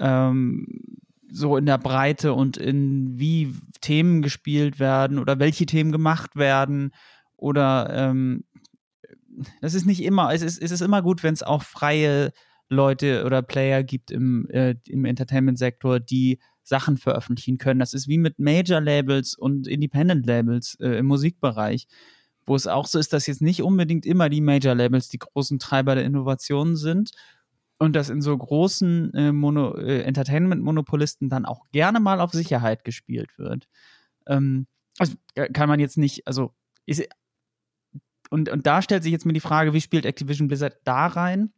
Ähm, so in der Breite und in wie Themen gespielt werden oder welche Themen gemacht werden oder ähm, das ist nicht immer, es ist, es ist immer gut, wenn es auch freie Leute oder Player gibt im, äh, im Entertainment-Sektor, die Sachen veröffentlichen können. Das ist wie mit Major-Labels und Independent-Labels äh, im Musikbereich, wo es auch so ist, dass jetzt nicht unbedingt immer die Major-Labels die großen Treiber der Innovationen sind und dass in so großen äh, äh, Entertainment-Monopolisten dann auch gerne mal auf Sicherheit gespielt wird. Ähm, also kann man jetzt nicht, also ist, und, und da stellt sich jetzt mir die Frage, wie spielt Activision Blizzard da rein?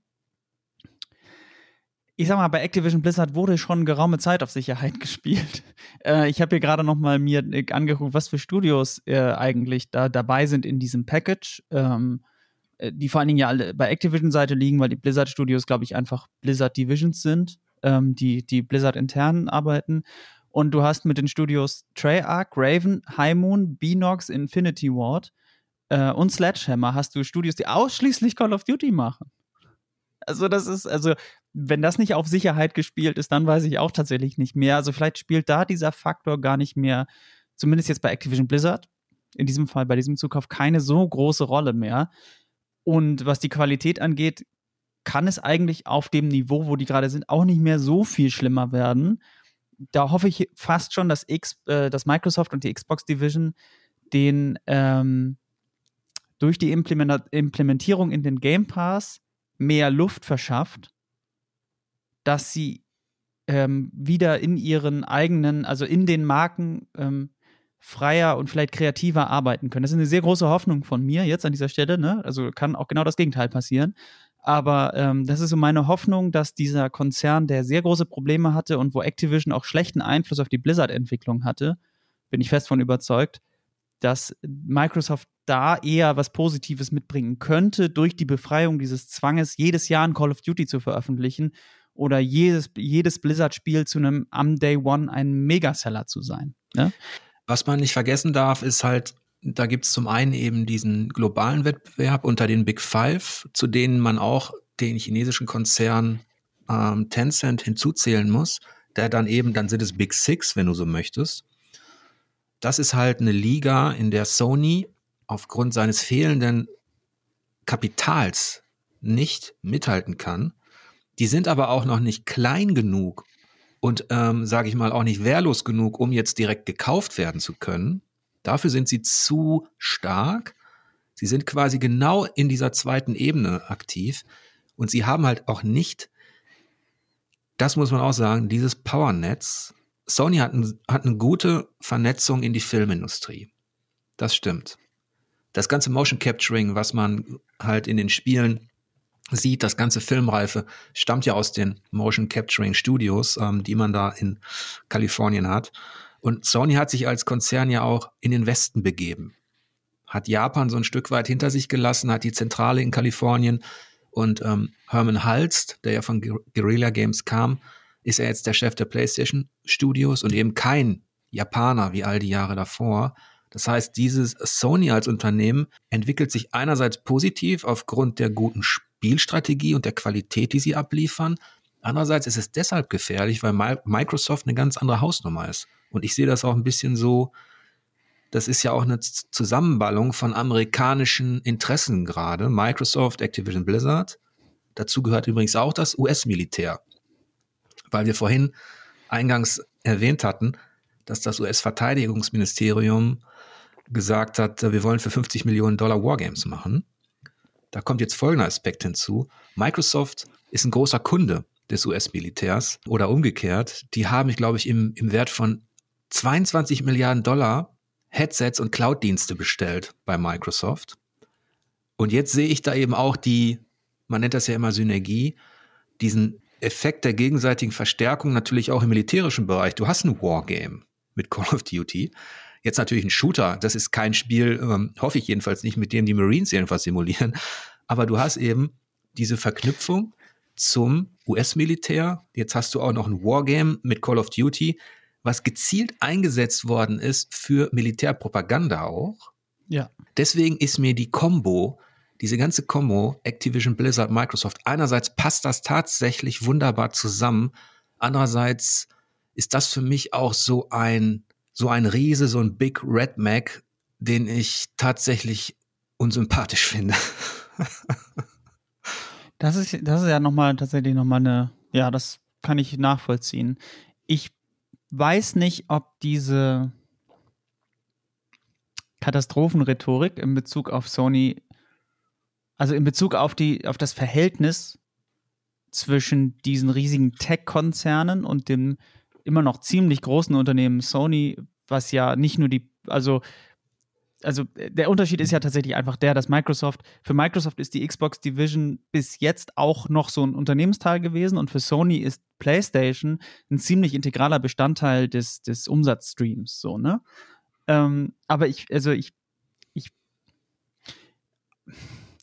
ich sag mal, bei Activision Blizzard wurde schon geraume Zeit auf Sicherheit gespielt. Äh, ich habe hier gerade noch mal mir äh, angeguckt, was für Studios äh, eigentlich da dabei sind in diesem Package. Ähm, äh, die vor allen Dingen ja alle bei Activision-Seite liegen, weil die Blizzard-Studios, glaube ich, einfach Blizzard-Divisions sind, ähm, die, die Blizzard intern arbeiten. Und du hast mit den Studios Treyarch, Raven, High Moon, Beanox, Infinity Ward äh, und Sledgehammer hast du Studios, die ausschließlich Call of Duty machen. Also das ist, also wenn das nicht auf Sicherheit gespielt ist, dann weiß ich auch tatsächlich nicht mehr. Also vielleicht spielt da dieser Faktor gar nicht mehr, zumindest jetzt bei Activision Blizzard, in diesem Fall bei diesem Zukauf, keine so große Rolle mehr. Und was die Qualität angeht, kann es eigentlich auf dem Niveau, wo die gerade sind, auch nicht mehr so viel schlimmer werden. Da hoffe ich fast schon, dass, X, äh, dass Microsoft und die Xbox Division den ähm, durch die Implementierung in den Game Pass mehr Luft verschafft, dass sie ähm, wieder in ihren eigenen, also in den Marken ähm, freier und vielleicht kreativer arbeiten können. Das ist eine sehr große Hoffnung von mir jetzt an dieser Stelle. Ne? Also kann auch genau das Gegenteil passieren. Aber ähm, das ist so meine Hoffnung, dass dieser Konzern, der sehr große Probleme hatte und wo Activision auch schlechten Einfluss auf die Blizzard-Entwicklung hatte, bin ich fest von überzeugt, dass Microsoft da eher was Positives mitbringen könnte, durch die Befreiung dieses Zwanges, jedes Jahr ein Call of Duty zu veröffentlichen oder jedes, jedes Blizzard-Spiel zu einem am Day One ein Megaseller zu sein. Ne? Was man nicht vergessen darf, ist halt, da gibt es zum einen eben diesen globalen Wettbewerb unter den Big Five, zu denen man auch den chinesischen Konzern ähm, Tencent hinzuzählen muss, der dann eben, dann sind es Big Six, wenn du so möchtest. Das ist halt eine Liga, in der Sony aufgrund seines fehlenden Kapitals nicht mithalten kann. Die sind aber auch noch nicht klein genug und, ähm, sage ich mal, auch nicht wehrlos genug, um jetzt direkt gekauft werden zu können. Dafür sind sie zu stark. Sie sind quasi genau in dieser zweiten Ebene aktiv und sie haben halt auch nicht, das muss man auch sagen, dieses Powernetz. Sony hat, ein, hat eine gute Vernetzung in die Filmindustrie. Das stimmt das ganze Motion Capturing, was man halt in den Spielen sieht, das ganze Filmreife stammt ja aus den Motion Capturing Studios, ähm, die man da in Kalifornien hat. Und Sony hat sich als Konzern ja auch in den Westen begeben. Hat Japan so ein Stück weit hinter sich gelassen, hat die Zentrale in Kalifornien und ähm, Herman Halst, der ja von Guerrilla Games kam, ist er jetzt der Chef der PlayStation Studios und eben kein Japaner wie all die Jahre davor. Das heißt, dieses Sony als Unternehmen entwickelt sich einerseits positiv aufgrund der guten Spielstrategie und der Qualität, die sie abliefern. Andererseits ist es deshalb gefährlich, weil Microsoft eine ganz andere Hausnummer ist. Und ich sehe das auch ein bisschen so, das ist ja auch eine Zusammenballung von amerikanischen Interessen gerade. Microsoft, Activision Blizzard. Dazu gehört übrigens auch das US-Militär. Weil wir vorhin eingangs erwähnt hatten, dass das US-Verteidigungsministerium gesagt hat, wir wollen für 50 Millionen Dollar Wargames machen. Da kommt jetzt folgender Aspekt hinzu. Microsoft ist ein großer Kunde des US-Militärs oder umgekehrt. Die haben, ich glaube ich, im, im Wert von 22 Milliarden Dollar Headsets und Cloud-Dienste bestellt bei Microsoft. Und jetzt sehe ich da eben auch die, man nennt das ja immer Synergie, diesen Effekt der gegenseitigen Verstärkung natürlich auch im militärischen Bereich. Du hast ein Wargame mit Call of Duty. Jetzt natürlich ein Shooter, das ist kein Spiel, ähm, hoffe ich jedenfalls nicht, mit dem die Marines jedenfalls simulieren. Aber du hast eben diese Verknüpfung zum US-Militär. Jetzt hast du auch noch ein Wargame mit Call of Duty, was gezielt eingesetzt worden ist für Militärpropaganda auch. Ja. Deswegen ist mir die Combo, diese ganze Combo, Activision, Blizzard, Microsoft, einerseits passt das tatsächlich wunderbar zusammen, andererseits ist das für mich auch so ein, so ein Riese, so ein Big Red Mac, den ich tatsächlich unsympathisch finde. das ist, das ist ja nochmal tatsächlich nochmal eine, ja, das kann ich nachvollziehen. Ich weiß nicht, ob diese Katastrophenrhetorik in Bezug auf Sony, also in Bezug auf die, auf das Verhältnis zwischen diesen riesigen Tech-Konzernen und dem immer noch ziemlich großen Unternehmen Sony, was ja nicht nur die, also also der Unterschied ist ja tatsächlich einfach der, dass Microsoft, für Microsoft ist die Xbox Division bis jetzt auch noch so ein Unternehmensteil gewesen und für Sony ist PlayStation ein ziemlich integraler Bestandteil des, des Umsatzstreams, so, ne? Ähm, aber ich, also ich, ich,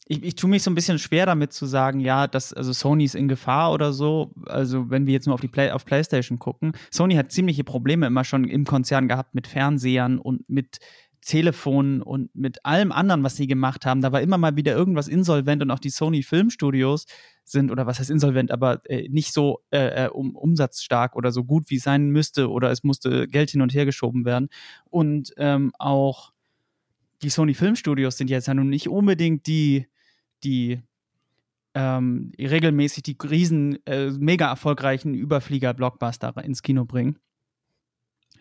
ich, ich tue mich so ein bisschen schwer damit zu sagen, ja, dass, also Sony ist in Gefahr oder so. Also, wenn wir jetzt nur auf die Play, auf PlayStation gucken. Sony hat ziemliche Probleme immer schon im Konzern gehabt mit Fernsehern und mit Telefonen und mit allem anderen, was sie gemacht haben. Da war immer mal wieder irgendwas insolvent und auch die Sony Filmstudios sind, oder was heißt insolvent, aber äh, nicht so äh, äh, um, umsatzstark oder so gut, wie es sein müsste, oder es musste Geld hin und her geschoben werden. Und ähm, auch die Sony Filmstudios sind jetzt ja nun nicht unbedingt die, die ähm, regelmäßig die riesen, äh, mega erfolgreichen Überflieger-Blockbuster ins Kino bringen.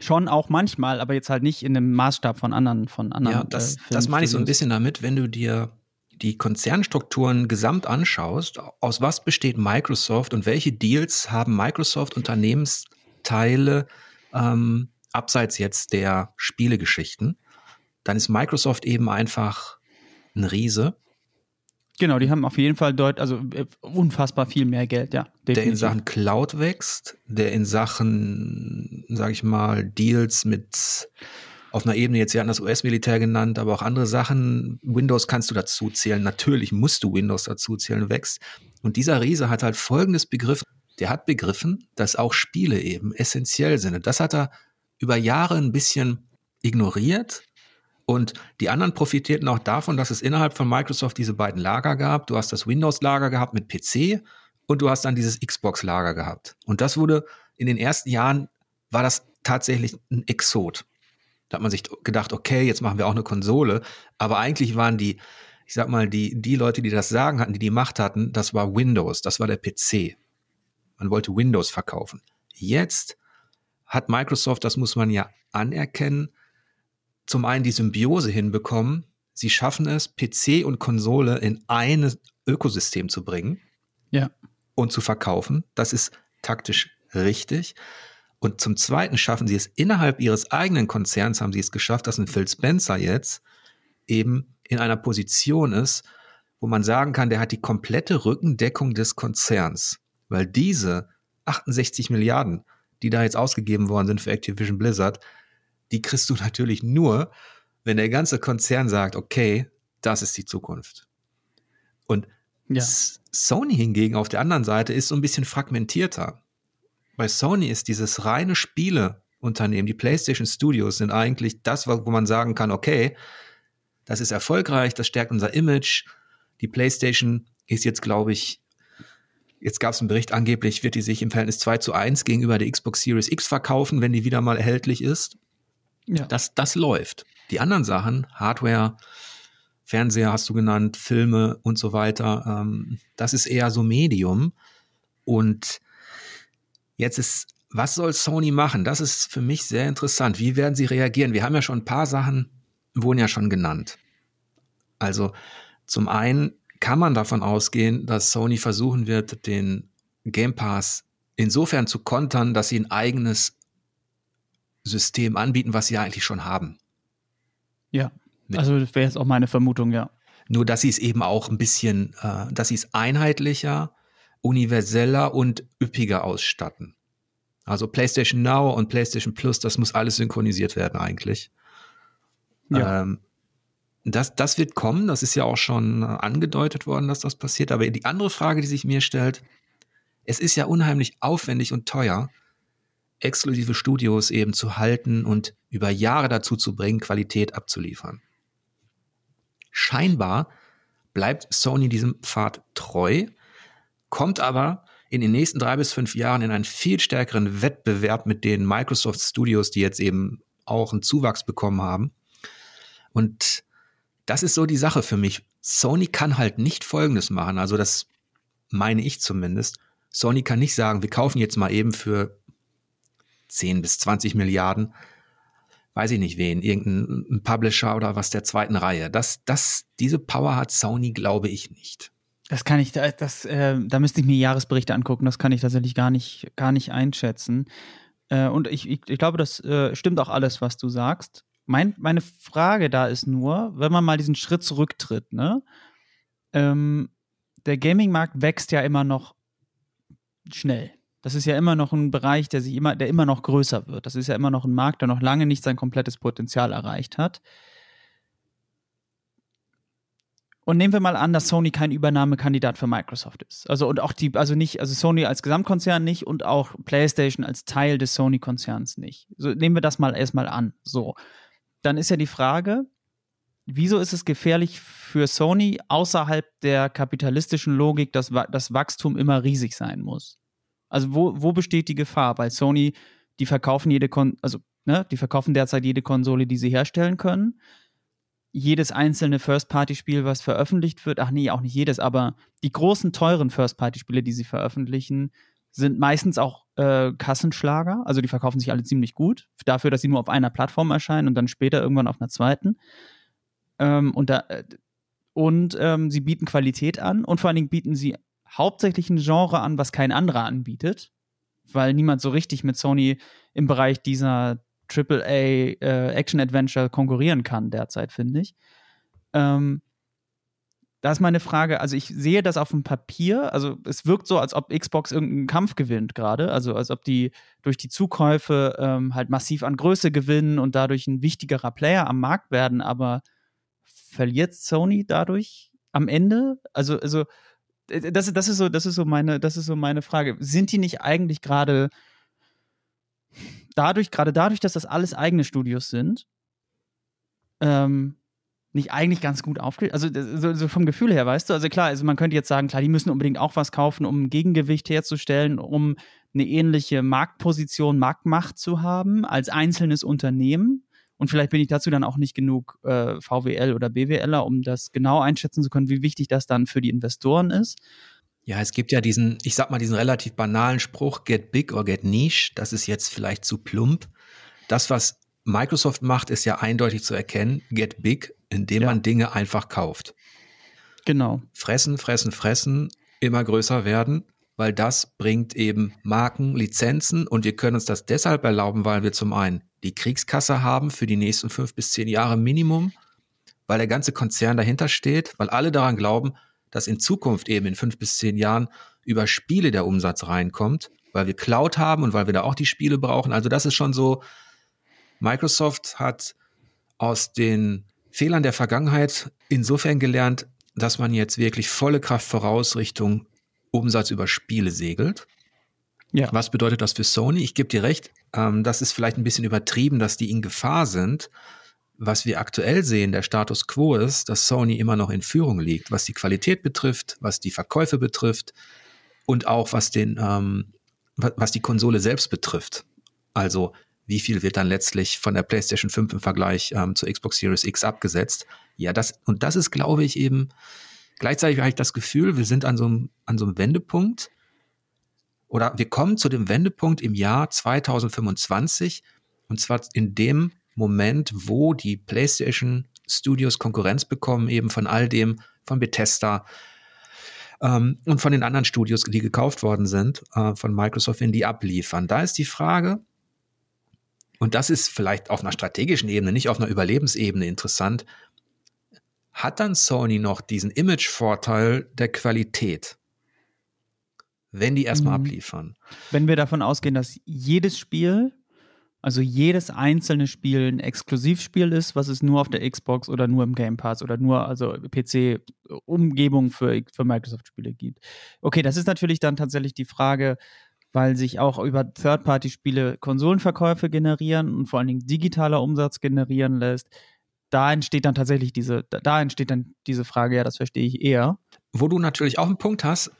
Schon auch manchmal, aber jetzt halt nicht in dem Maßstab von anderen, von anderen. Ja, das, äh, das meine ich so ein bisschen damit, wenn du dir die Konzernstrukturen gesamt anschaust, aus was besteht Microsoft und welche Deals haben Microsoft Unternehmensteile ähm, abseits jetzt der Spielegeschichten, dann ist Microsoft eben einfach ein Riese. Genau, die haben auf jeden Fall deut also äh, unfassbar viel mehr Geld, ja. Definitiv. Der in Sachen Cloud wächst, der in Sachen, sage ich mal, Deals mit auf einer Ebene, jetzt, Sie hatten das US-Militär genannt, aber auch andere Sachen. Windows kannst du dazu zählen. Natürlich musst du Windows dazu zählen, wächst. Und dieser Riese hat halt folgendes Begriff. Der hat begriffen, dass auch Spiele eben essentiell sind. das hat er über Jahre ein bisschen ignoriert und die anderen profitierten auch davon, dass es innerhalb von Microsoft diese beiden Lager gab. Du hast das Windows-Lager gehabt mit PC und du hast dann dieses Xbox-Lager gehabt. Und das wurde in den ersten Jahren, war das tatsächlich ein Exot. Da hat man sich gedacht, okay, jetzt machen wir auch eine Konsole. Aber eigentlich waren die, ich sag mal, die, die Leute, die das Sagen hatten, die die Macht hatten, das war Windows, das war der PC. Man wollte Windows verkaufen. Jetzt hat Microsoft, das muss man ja anerkennen, zum einen die Symbiose hinbekommen. Sie schaffen es, PC und Konsole in ein Ökosystem zu bringen. Ja. Und zu verkaufen. Das ist taktisch richtig. Und zum Zweiten schaffen sie es innerhalb ihres eigenen Konzerns, haben sie es geschafft, dass ein Phil Spencer jetzt eben in einer Position ist, wo man sagen kann, der hat die komplette Rückendeckung des Konzerns. Weil diese 68 Milliarden, die da jetzt ausgegeben worden sind für Activision Blizzard, die kriegst du natürlich nur, wenn der ganze Konzern sagt, okay, das ist die Zukunft. Und ja. Sony hingegen auf der anderen Seite ist so ein bisschen fragmentierter. Bei Sony ist dieses reine Spieleunternehmen, die PlayStation Studios sind eigentlich das, wo man sagen kann, okay, das ist erfolgreich, das stärkt unser Image. Die PlayStation ist jetzt, glaube ich, jetzt gab es einen Bericht, angeblich wird die sich im Verhältnis 2 zu 1 gegenüber der Xbox Series X verkaufen, wenn die wieder mal erhältlich ist. Ja. Das, das läuft. Die anderen Sachen, Hardware, Fernseher hast du genannt, Filme und so weiter, ähm, das ist eher so Medium. Und jetzt ist, was soll Sony machen? Das ist für mich sehr interessant. Wie werden sie reagieren? Wir haben ja schon ein paar Sachen, wurden ja schon genannt. Also zum einen kann man davon ausgehen, dass Sony versuchen wird, den Game Pass insofern zu kontern, dass sie ein eigenes System anbieten, was sie ja eigentlich schon haben. Ja, also das wäre jetzt auch meine Vermutung, ja. Nur, dass sie es eben auch ein bisschen, äh, dass sie es einheitlicher, universeller und üppiger ausstatten. Also PlayStation Now und PlayStation Plus, das muss alles synchronisiert werden eigentlich. Ja. Ähm, das, das wird kommen, das ist ja auch schon angedeutet worden, dass das passiert. Aber die andere Frage, die sich mir stellt, Es ist ja unheimlich aufwendig und teuer, exklusive Studios eben zu halten und über Jahre dazu zu bringen, Qualität abzuliefern. Scheinbar bleibt Sony diesem Pfad treu, kommt aber in den nächsten drei bis fünf Jahren in einen viel stärkeren Wettbewerb mit den Microsoft Studios, die jetzt eben auch einen Zuwachs bekommen haben. Und das ist so die Sache für mich. Sony kann halt nicht Folgendes machen. Also das meine ich zumindest. Sony kann nicht sagen, wir kaufen jetzt mal eben für 10 bis 20 Milliarden, weiß ich nicht wen, irgendein Publisher oder was der zweiten Reihe. Das, das, diese Power hat Sony, glaube ich, nicht. Das kann ich, das, äh, da müsste ich mir Jahresberichte angucken. Das kann ich tatsächlich gar nicht, gar nicht einschätzen. Äh, und ich, ich, ich, glaube, das äh, stimmt auch alles, was du sagst. Mein, meine Frage da ist nur, wenn man mal diesen Schritt zurücktritt, ne? Ähm, der Gaming-Markt wächst ja immer noch schnell. Das ist ja immer noch ein Bereich, der sich immer, der immer noch größer wird. Das ist ja immer noch ein Markt, der noch lange nicht sein komplettes Potenzial erreicht hat. Und nehmen wir mal an, dass Sony kein Übernahmekandidat für Microsoft ist. Also und auch die, also nicht, also Sony als Gesamtkonzern nicht und auch PlayStation als Teil des Sony-Konzerns nicht. So nehmen wir das mal erstmal an. So dann ist ja die Frage, wieso ist es gefährlich für Sony außerhalb der kapitalistischen Logik, dass das Wachstum immer riesig sein muss? Also wo, wo besteht die Gefahr? Weil Sony, die verkaufen jede Kon also ne, die verkaufen derzeit jede Konsole, die sie herstellen können. Jedes einzelne First-Party-Spiel, was veröffentlicht wird, ach nee, auch nicht jedes, aber die großen, teuren First-Party-Spiele, die sie veröffentlichen, sind meistens auch äh, Kassenschlager. Also die verkaufen sich alle ziemlich gut. Dafür, dass sie nur auf einer Plattform erscheinen und dann später irgendwann auf einer zweiten. Ähm, und da, äh, und ähm, sie bieten Qualität an und vor allen Dingen bieten sie hauptsächlich ein Genre an, was kein anderer anbietet. Weil niemand so richtig mit Sony im Bereich dieser AAA äh, Action-Adventure konkurrieren kann derzeit, finde ich. Ähm, da ist meine Frage, also ich sehe das auf dem Papier, also es wirkt so, als ob Xbox irgendeinen Kampf gewinnt gerade, also als ob die durch die Zukäufe ähm, halt massiv an Größe gewinnen und dadurch ein wichtigerer Player am Markt werden, aber verliert Sony dadurch am Ende? Also, also das, das ist so, das ist so meine, das ist so meine Frage. Sind die nicht eigentlich gerade dadurch, gerade dadurch, dass das alles eigene Studios sind, ähm, nicht eigentlich ganz gut aufgestellt? Also so, so, vom Gefühl her, weißt du? Also klar, also man könnte jetzt sagen, klar, die müssen unbedingt auch was kaufen, um ein Gegengewicht herzustellen, um eine ähnliche Marktposition, Marktmacht zu haben als einzelnes Unternehmen. Und vielleicht bin ich dazu dann auch nicht genug äh, VWL oder BWLer, um das genau einschätzen zu können, wie wichtig das dann für die Investoren ist. Ja, es gibt ja diesen, ich sag mal, diesen relativ banalen Spruch, get big or get niche. Das ist jetzt vielleicht zu plump. Das, was Microsoft macht, ist ja eindeutig zu erkennen, get big, indem ja. man Dinge einfach kauft. Genau. Fressen, fressen, fressen, immer größer werden, weil das bringt eben Marken, Lizenzen und wir können uns das deshalb erlauben, weil wir zum einen die Kriegskasse haben für die nächsten fünf bis zehn Jahre Minimum, weil der ganze Konzern dahinter steht, weil alle daran glauben, dass in Zukunft eben in fünf bis zehn Jahren über Spiele der Umsatz reinkommt, weil wir Cloud haben und weil wir da auch die Spiele brauchen. Also das ist schon so, Microsoft hat aus den Fehlern der Vergangenheit insofern gelernt, dass man jetzt wirklich volle Kraft voraus Richtung Umsatz über Spiele segelt. Ja. Was bedeutet das für Sony? Ich gebe dir recht, ähm, das ist vielleicht ein bisschen übertrieben, dass die in Gefahr sind. Was wir aktuell sehen, der Status quo ist, dass Sony immer noch in Führung liegt, was die Qualität betrifft, was die Verkäufe betrifft und auch was den, ähm, was die Konsole selbst betrifft. Also wie viel wird dann letztlich von der PlayStation 5 im Vergleich ähm, zur Xbox Series X abgesetzt. Ja, das, und das ist, glaube ich, eben, gleichzeitig habe ich das Gefühl, wir sind an so einem, an so einem Wendepunkt oder wir kommen zu dem Wendepunkt im Jahr 2025 und zwar in dem Moment, wo die PlayStation Studios Konkurrenz bekommen, eben von all dem, von Bethesda, ähm, und von den anderen Studios, die gekauft worden sind, äh, von Microsoft, wenn die abliefern. Da ist die Frage, und das ist vielleicht auf einer strategischen Ebene, nicht auf einer Überlebensebene interessant, hat dann Sony noch diesen Image-Vorteil der Qualität, wenn die erstmal mhm. abliefern. Wenn wir davon ausgehen, dass jedes Spiel Also jedes einzelne Spiel ein Exklusivspiel ist, was es nur auf der Xbox oder nur im Game Pass oder nur also PC-Umgebung für, für Microsoft-Spiele gibt. Okay, das ist natürlich dann tatsächlich die Frage, weil sich auch über Third-Party-Spiele Konsolenverkäufe generieren und vor allen Dingen digitaler Umsatz generieren lässt. Da entsteht dann tatsächlich diese, da entsteht dann diese Frage, ja, das verstehe ich eher. Wo du natürlich auch einen Punkt hast,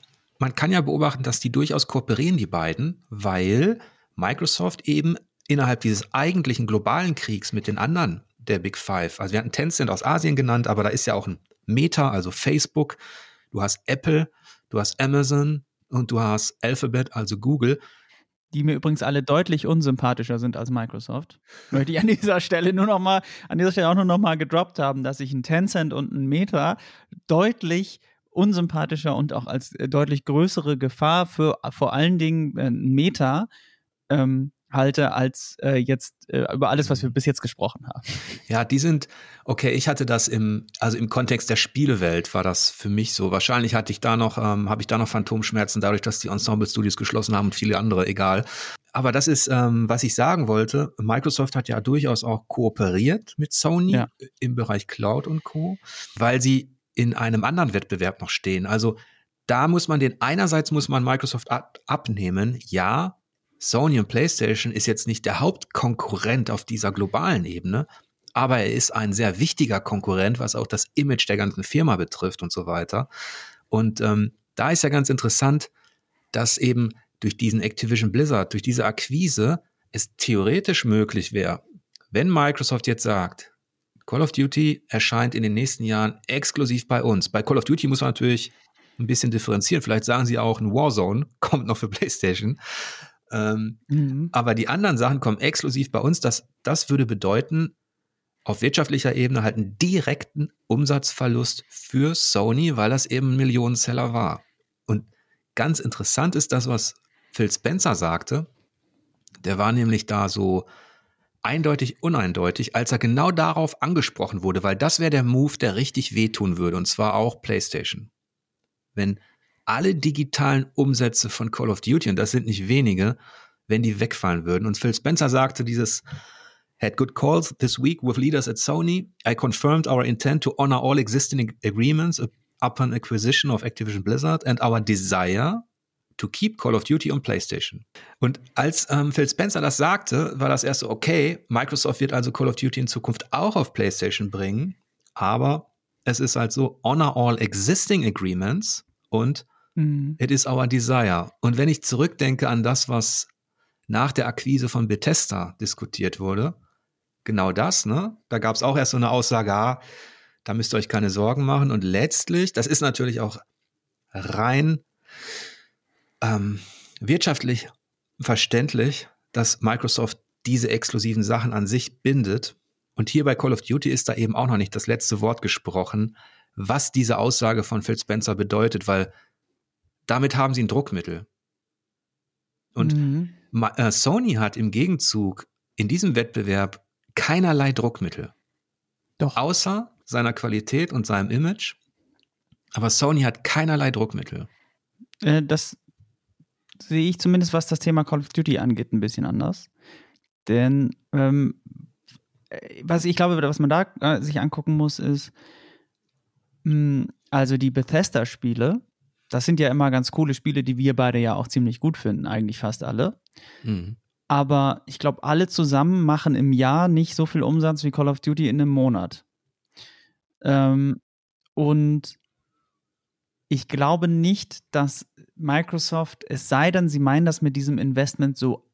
man kann ja beobachten, dass die durchaus kooperieren, die beiden, weil Microsoft eben innerhalb dieses eigentlichen globalen Kriegs mit den anderen der Big Five, also wir hatten Tencent aus Asien genannt, aber da ist ja auch ein Meta, also Facebook, du hast Apple, du hast Amazon und du hast Alphabet, also Google. Die mir übrigens alle deutlich unsympathischer sind als Microsoft. Möchte ich an dieser Stelle nur noch mal, an dieser Stelle auch nur noch mal gedroppt haben, dass ich ein Tencent und ein Meta deutlich unsympathischer und auch als äh, deutlich größere Gefahr für vor allen Dingen äh, Meta ähm, halte als äh, jetzt äh, über alles, was wir bis jetzt gesprochen haben. Ja, die sind, okay, ich hatte das im, also im Kontext der Spielewelt war das für mich so. Wahrscheinlich hatte ich da noch, ähm, habe ich da noch Phantomschmerzen, dadurch, dass die Ensemble-Studios geschlossen haben und viele andere, egal. Aber das ist, ähm, was ich sagen wollte. Microsoft hat ja durchaus auch kooperiert mit Sony ja. im Bereich Cloud und Co., weil sie in einem anderen Wettbewerb noch stehen. Also da muss man den, einerseits muss man Microsoft ab, abnehmen, ja, Sony und PlayStation ist jetzt nicht der Hauptkonkurrent auf dieser globalen Ebene, aber er ist ein sehr wichtiger Konkurrent, was auch das Image der ganzen Firma betrifft und so weiter. Und ähm, da ist ja ganz interessant, dass eben durch diesen Activision Blizzard, durch diese Akquise, es theoretisch möglich wäre, wenn Microsoft jetzt sagt, Call of Duty erscheint in den nächsten Jahren exklusiv bei uns. Bei Call of Duty muss man natürlich ein bisschen differenzieren. Vielleicht sagen sie auch, ein Warzone kommt noch für PlayStation. Ähm, mhm. Aber die anderen Sachen kommen exklusiv bei uns. Das, das würde bedeuten, auf wirtschaftlicher Ebene halt einen direkten Umsatzverlust für Sony, weil das eben ein Millionenseller war. Und ganz interessant ist das, was Phil Spencer sagte. Der war nämlich da so eindeutig uneindeutig, als er genau darauf angesprochen wurde, weil das wäre der Move, der richtig wehtun würde, und zwar auch PlayStation. Wenn alle digitalen Umsätze von Call of Duty, und das sind nicht wenige, wenn die wegfallen würden. Und Phil Spencer sagte dieses, had good calls this week with leaders at Sony. I confirmed our intent to honor all existing agreements upon acquisition of Activision Blizzard and our desire to keep Call of Duty on PlayStation. Und als ähm, Phil Spencer das sagte, war das erste okay. Microsoft wird also Call of Duty in Zukunft auch auf PlayStation bringen, aber es ist halt so, honor all existing agreements und mhm. it is our desire. Und wenn ich zurückdenke an das, was nach der Akquise von Bethesda diskutiert wurde, genau das, ne? Da gab es auch erst so eine Aussage, ah, da müsst ihr euch keine Sorgen machen. Und letztlich, das ist natürlich auch rein ähm, wirtschaftlich verständlich, dass Microsoft diese exklusiven Sachen an sich bindet. Und hier bei Call of Duty ist da eben auch noch nicht das letzte Wort gesprochen, was diese Aussage von Phil Spencer bedeutet, weil damit haben sie ein Druckmittel. Und mhm. äh, Sony hat im Gegenzug in diesem Wettbewerb keinerlei Druckmittel. Doch. Außer seiner Qualität und seinem Image. Aber Sony hat keinerlei Druckmittel. Äh, das sehe ich zumindest, was das Thema Call of Duty angeht, ein bisschen anders. Denn ähm, was ich glaube, was man da äh, sich angucken muss, ist, mh, hm, also die Bethesda-Spiele, das sind ja immer ganz coole Spiele, die wir beide ja auch ziemlich gut finden, eigentlich fast alle. Mhm. Aber ich glaube, alle zusammen machen im Jahr nicht so viel Umsatz wie Call of Duty in einem Monat. Ähm, und ich glaube nicht, dass Microsoft, es sei denn, sie meinen das mit diesem Investment so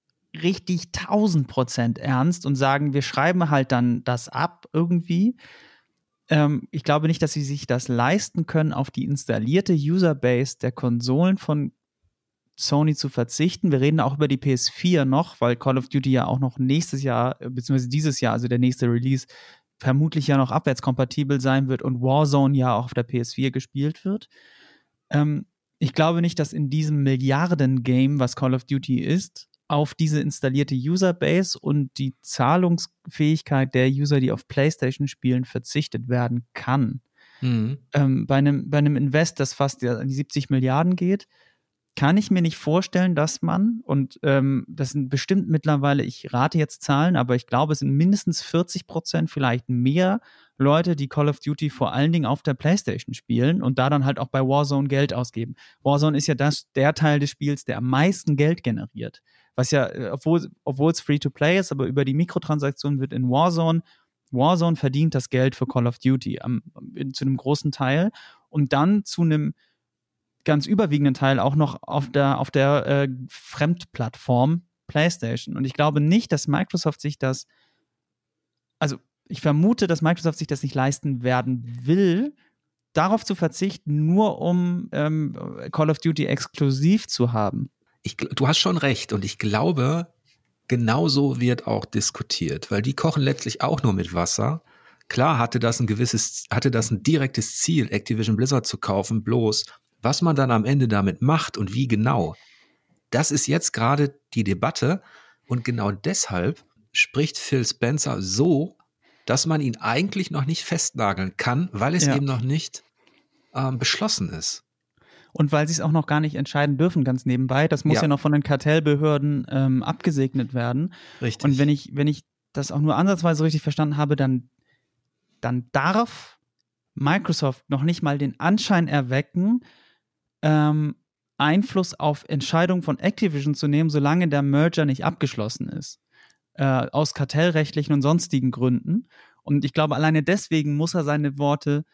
richtig 1000 Prozent ernst und sagen, wir schreiben halt dann das ab irgendwie. Ähm, ich glaube nicht, dass sie sich das leisten können, auf die installierte Userbase der Konsolen von Sony zu verzichten. Wir reden auch über die PS4 noch, weil Call of Duty ja auch noch nächstes Jahr, beziehungsweise dieses Jahr, also der nächste Release, vermutlich ja noch abwärtskompatibel sein wird und Warzone ja auch auf der PS4 gespielt wird. Ähm, ich glaube nicht, dass in diesem Milliarden-Game, was Call of Duty ist, auf diese installierte Userbase und die Zahlungsfähigkeit der User, die auf PlayStation spielen, verzichtet werden kann. Mhm. Ähm, bei, einem, bei einem Invest, das fast an die 70 Milliarden geht, kann ich mir nicht vorstellen, dass man, und ähm, das sind bestimmt mittlerweile, ich rate jetzt Zahlen, aber ich glaube, es sind mindestens 40 Prozent, vielleicht mehr Leute, die Call of Duty vor allen Dingen auf der PlayStation spielen und da dann halt auch bei Warzone Geld ausgeben. Warzone ist ja das, der Teil des Spiels, der am meisten Geld generiert. Was ja, äh, obwohl, obwohl es Free-to-Play ist, aber über die Mikrotransaktionen wird in Warzone Warzone verdient das Geld für Call of Duty am, zu einem großen Teil und dann zu einem ganz überwiegenden Teil auch noch auf der, auf der äh, Fremdplattform PlayStation. Und ich glaube nicht, dass Microsoft sich das, also ich vermute, dass Microsoft sich das nicht leisten werden will, darauf zu verzichten, nur um ähm, Call of Duty exklusiv zu haben. Ich, du hast schon recht und ich glaube, genauso wird auch diskutiert, weil die kochen letztlich auch nur mit Wasser. Klar hatte das ein gewisses, hatte das ein direktes Ziel, Activision Blizzard zu kaufen, bloß was man dann am Ende damit macht und wie genau, das ist jetzt gerade die Debatte und genau deshalb spricht Phil Spencer so, dass man ihn eigentlich noch nicht festnageln kann, weil es ja. eben noch nicht ähm, beschlossen ist. Und weil sie es auch noch gar nicht entscheiden dürfen, ganz nebenbei. Das muss ja, ja noch von den Kartellbehörden ähm, abgesegnet werden. Richtig. Und wenn ich, wenn ich das auch nur ansatzweise richtig verstanden habe, dann, dann darf Microsoft noch nicht mal den Anschein erwecken, ähm, Einfluss auf Entscheidungen von Activision zu nehmen, solange der Merger nicht abgeschlossen ist. Äh, aus kartellrechtlichen und sonstigen Gründen. Und ich glaube, alleine deswegen muss er seine Worte,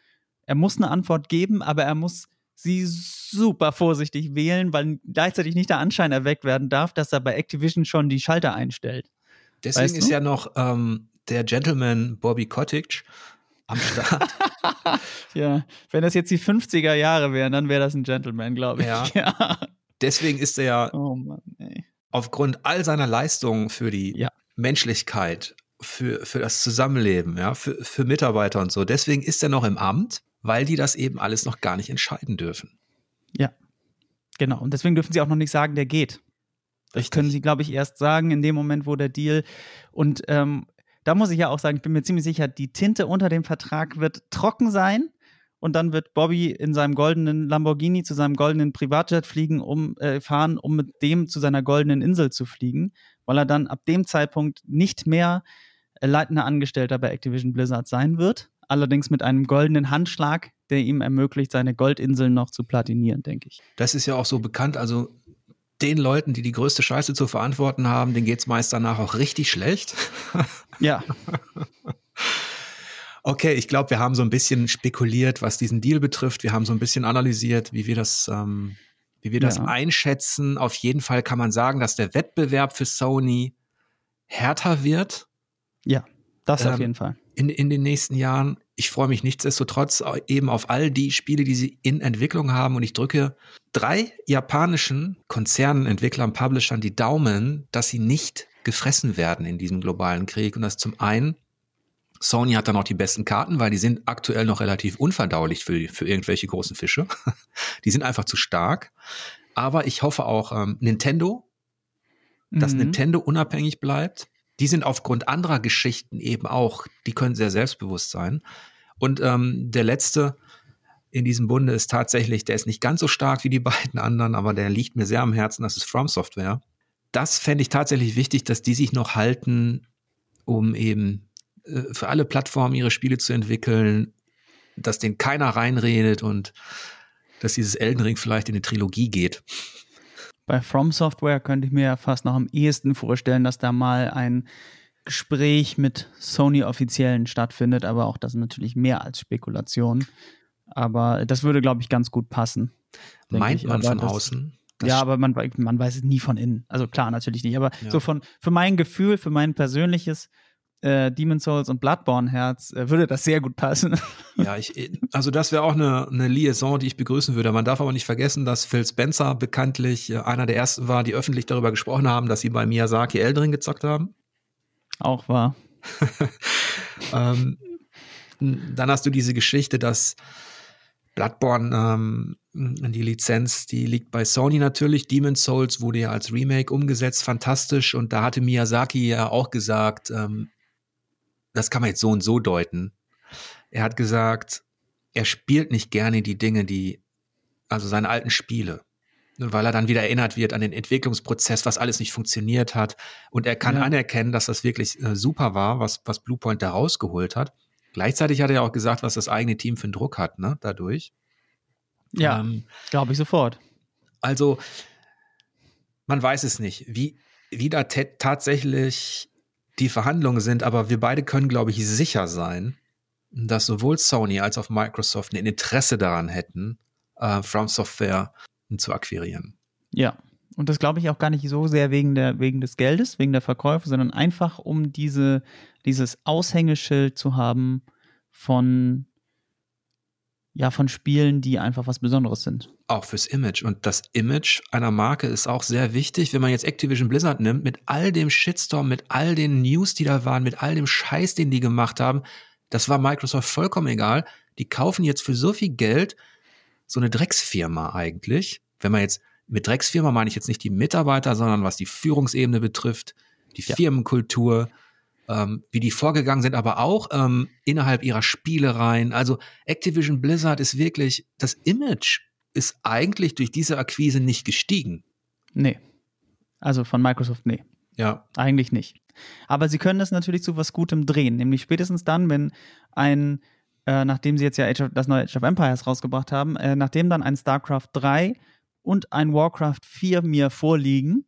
er muss eine Antwort geben, aber er muss sie super vorsichtig wählen, weil gleichzeitig nicht der Anschein erweckt werden darf, dass er bei Activision schon die Schalter einstellt. Deswegen weißt du? ist ja noch ähm, der Gentleman Bobby Cottage am Start. ja, wenn das jetzt die 50er Jahre wären, dann wäre das ein Gentleman, glaube ich. Ja. ja. Deswegen ist er ja oh aufgrund all seiner Leistungen für die ja. Menschlichkeit, für, für das Zusammenleben, ja, für, für Mitarbeiter und so. Deswegen ist er noch im Amt weil die das eben alles noch gar nicht entscheiden dürfen. Ja, genau. Und deswegen dürfen sie auch noch nicht sagen, der geht. Das Richtig. können sie, glaube ich, erst sagen in dem Moment, wo der Deal und ähm, da muss ich ja auch sagen, ich bin mir ziemlich sicher, die Tinte unter dem Vertrag wird trocken sein und dann wird Bobby in seinem goldenen Lamborghini zu seinem goldenen Privatjet fliegen, um äh, fahren, um mit dem zu seiner goldenen Insel zu fliegen, weil er dann ab dem Zeitpunkt nicht mehr äh, leitender Angestellter bei Activision Blizzard sein wird allerdings mit einem goldenen Handschlag, der ihm ermöglicht, seine Goldinseln noch zu platinieren, denke ich. Das ist ja auch so bekannt. Also den Leuten, die die größte Scheiße zu verantworten haben, denen geht es meist danach auch richtig schlecht. Ja. Okay, ich glaube, wir haben so ein bisschen spekuliert, was diesen Deal betrifft. Wir haben so ein bisschen analysiert, wie wir das, ähm, wie wir das ja. einschätzen. Auf jeden Fall kann man sagen, dass der Wettbewerb für Sony härter wird. Ja, das ähm, auf jeden Fall in, in den nächsten Jahren. Ich freue mich nichtsdestotrotz eben auf all die Spiele, die sie in Entwicklung haben. Und ich drücke drei japanischen Konzernen, Entwicklern, Publishern die Daumen, dass sie nicht gefressen werden in diesem globalen Krieg. Und das zum einen, Sony hat dann auch die besten Karten, weil die sind aktuell noch relativ unverdaulich für, für irgendwelche großen Fische. die sind einfach zu stark. Aber ich hoffe auch ähm, Nintendo, dass mhm. Nintendo unabhängig bleibt die sind aufgrund anderer Geschichten eben auch, die können sehr selbstbewusst sein. Und ähm, der letzte in diesem Bunde ist tatsächlich, der ist nicht ganz so stark wie die beiden anderen, aber der liegt mir sehr am Herzen, das ist From Software. Das fände ich tatsächlich wichtig, dass die sich noch halten, um eben für alle Plattformen ihre Spiele zu entwickeln, dass denen keiner reinredet und dass dieses Elden Ring vielleicht in eine Trilogie geht. Bei From Software könnte ich mir ja fast noch am ehesten vorstellen, dass da mal ein Gespräch mit Sony-Offiziellen stattfindet, aber auch das natürlich mehr als Spekulation. Aber das würde, glaube ich, ganz gut passen. Meint man von das, außen? ja, aber man, man weiß es nie von innen. Also klar, natürlich nicht. Aber ja. so von, für mein Gefühl, für mein persönliches äh, Demon Souls und Bloodborne Herz äh, würde das sehr gut passen. Ja, ich, also das wäre auch eine, eine Liaison, die ich begrüßen würde. Man darf aber nicht vergessen, dass Phil Spencer bekanntlich äh, einer der ersten war, die öffentlich darüber gesprochen haben, dass sie bei Miyazaki Eldring gezockt haben. Auch wahr. ähm, dann hast du diese Geschichte, dass Bloodborne, ähm, die Lizenz, die liegt bei Sony natürlich. Demon's Souls wurde ja als Remake umgesetzt, fantastisch. Und da hatte Miyazaki ja auch gesagt, ähm, das kann man jetzt so und so deuten. Er hat gesagt, er spielt nicht gerne die Dinge, die, also seine alten Spiele. weil er dann wieder erinnert wird an den Entwicklungsprozess, was alles nicht funktioniert hat. Und er kann ja. anerkennen, dass das wirklich äh, super war, was, was Bluepoint da rausgeholt hat. Gleichzeitig hat er ja auch gesagt, was das eigene Team für einen Druck hat, ne, dadurch. Ja, ähm, glaube ich sofort. Also, man weiß es nicht, wie, wie da tatsächlich die Verhandlungen sind, aber wir beide können, glaube ich, sicher sein, dass sowohl Sony als auch Microsoft ein Interesse daran hätten, äh, From Software zu akquirieren. Ja, und das glaube ich auch gar nicht so sehr wegen, der, wegen des Geldes, wegen der Verkäufe, sondern einfach um diese, dieses Aushängeschild zu haben von, ja, von Spielen, die einfach was Besonderes sind. Auch fürs Image. Und das Image einer Marke ist auch sehr wichtig, wenn man jetzt Activision Blizzard nimmt, mit all dem Shitstorm, mit all den News, die da waren, mit all dem Scheiß, den die gemacht haben. Das war Microsoft vollkommen egal. Die kaufen jetzt für so viel Geld so eine Drecksfirma eigentlich. Wenn man jetzt mit Drecksfirma meine ich jetzt nicht die Mitarbeiter, sondern was die Führungsebene betrifft, die ja. Firmenkultur, ähm, wie die vorgegangen sind, aber auch ähm, innerhalb ihrer Spielereien. Also Activision Blizzard ist wirklich, das Image ist eigentlich durch diese Akquise nicht gestiegen. Nee. Also von Microsoft, nee. Ja. Eigentlich nicht. Aber sie können es natürlich zu was Gutem drehen, nämlich spätestens dann, wenn ein, äh, nachdem sie jetzt ja of, das neue Age of Empires rausgebracht haben, äh, nachdem dann ein StarCraft 3 und ein Warcraft 4 mir vorliegen,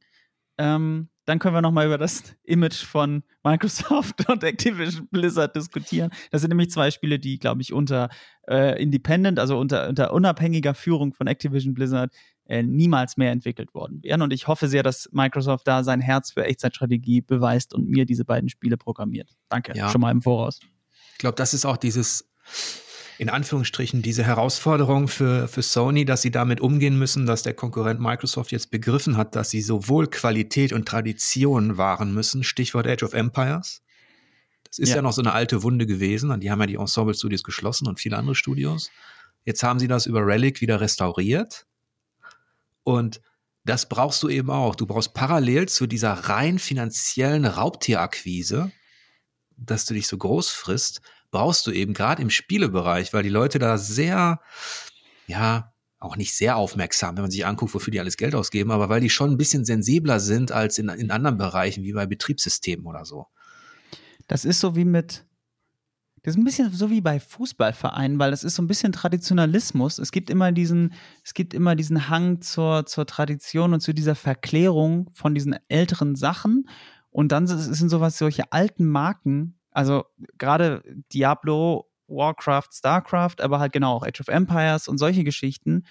ähm, dann können wir nochmal über das Image von Microsoft und Activision Blizzard diskutieren. Das sind nämlich zwei Spiele, die, glaube ich, unter äh, Independent, also unter, unter unabhängiger Führung von Activision Blizzard äh, niemals mehr entwickelt worden wären. Und ich hoffe sehr, dass Microsoft da sein Herz für Echtzeitstrategie beweist und mir diese beiden Spiele programmiert. Danke, ja. schon mal im Voraus. Ich glaube, das ist auch dieses in Anführungsstrichen diese Herausforderung für, für Sony, dass sie damit umgehen müssen, dass der Konkurrent Microsoft jetzt begriffen hat, dass sie sowohl Qualität und Tradition wahren müssen, Stichwort Age of Empires. Das ist ja, ja noch so eine alte Wunde gewesen, die haben ja die Ensemble Studios geschlossen und viele andere Studios. Jetzt haben sie das über Relic wieder restauriert. Und das brauchst du eben auch. Du brauchst parallel zu dieser rein finanziellen Raubtierakquise, dass du dich so groß frisst, brauchst du eben gerade im Spielebereich, weil die Leute da sehr, ja, auch nicht sehr aufmerksam, wenn man sich anguckt, wofür die alles Geld ausgeben, aber weil die schon ein bisschen sensibler sind als in, in anderen Bereichen, wie bei Betriebssystemen oder so. Das ist so wie mit, das ist ein bisschen so wie bei Fußballvereinen, weil das ist so ein bisschen Traditionalismus. Es gibt immer diesen, es gibt immer diesen Hang zur, zur Tradition und zu dieser Verklärung von diesen älteren Sachen. Und dann sind sowas, solche alten Marken, also gerade Diablo, Warcraft, Starcraft, aber halt genau auch Age of Empires und solche Geschichten,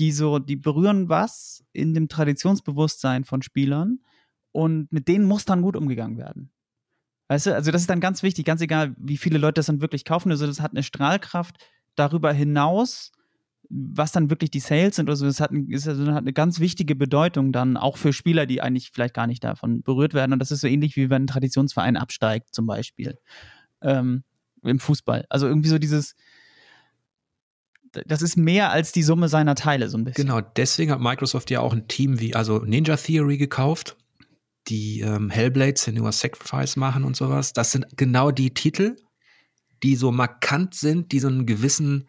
die so, die berühren was in dem Traditionsbewusstsein von Spielern und mit denen muss dann gut umgegangen werden. Weißt du, also das ist dann ganz wichtig, ganz egal, wie viele Leute das dann wirklich kaufen. Also das hat eine Strahlkraft darüber hinaus, was dann wirklich die Sales sind. Also das hat, ist also hat eine ganz wichtige Bedeutung dann auch für Spieler, die eigentlich vielleicht gar nicht davon berührt werden. Und das ist so ähnlich wie wenn ein Traditionsverein absteigt, zum Beispiel ähm, im Fußball. Also irgendwie so dieses, das ist mehr als die Summe seiner Teile so ein bisschen. Genau, deswegen hat Microsoft ja auch ein Team wie also Ninja Theory gekauft, die ähm, Hellblade, Senua Sacrifice machen und sowas. Das sind genau die Titel, die so markant sind, die so einen gewissen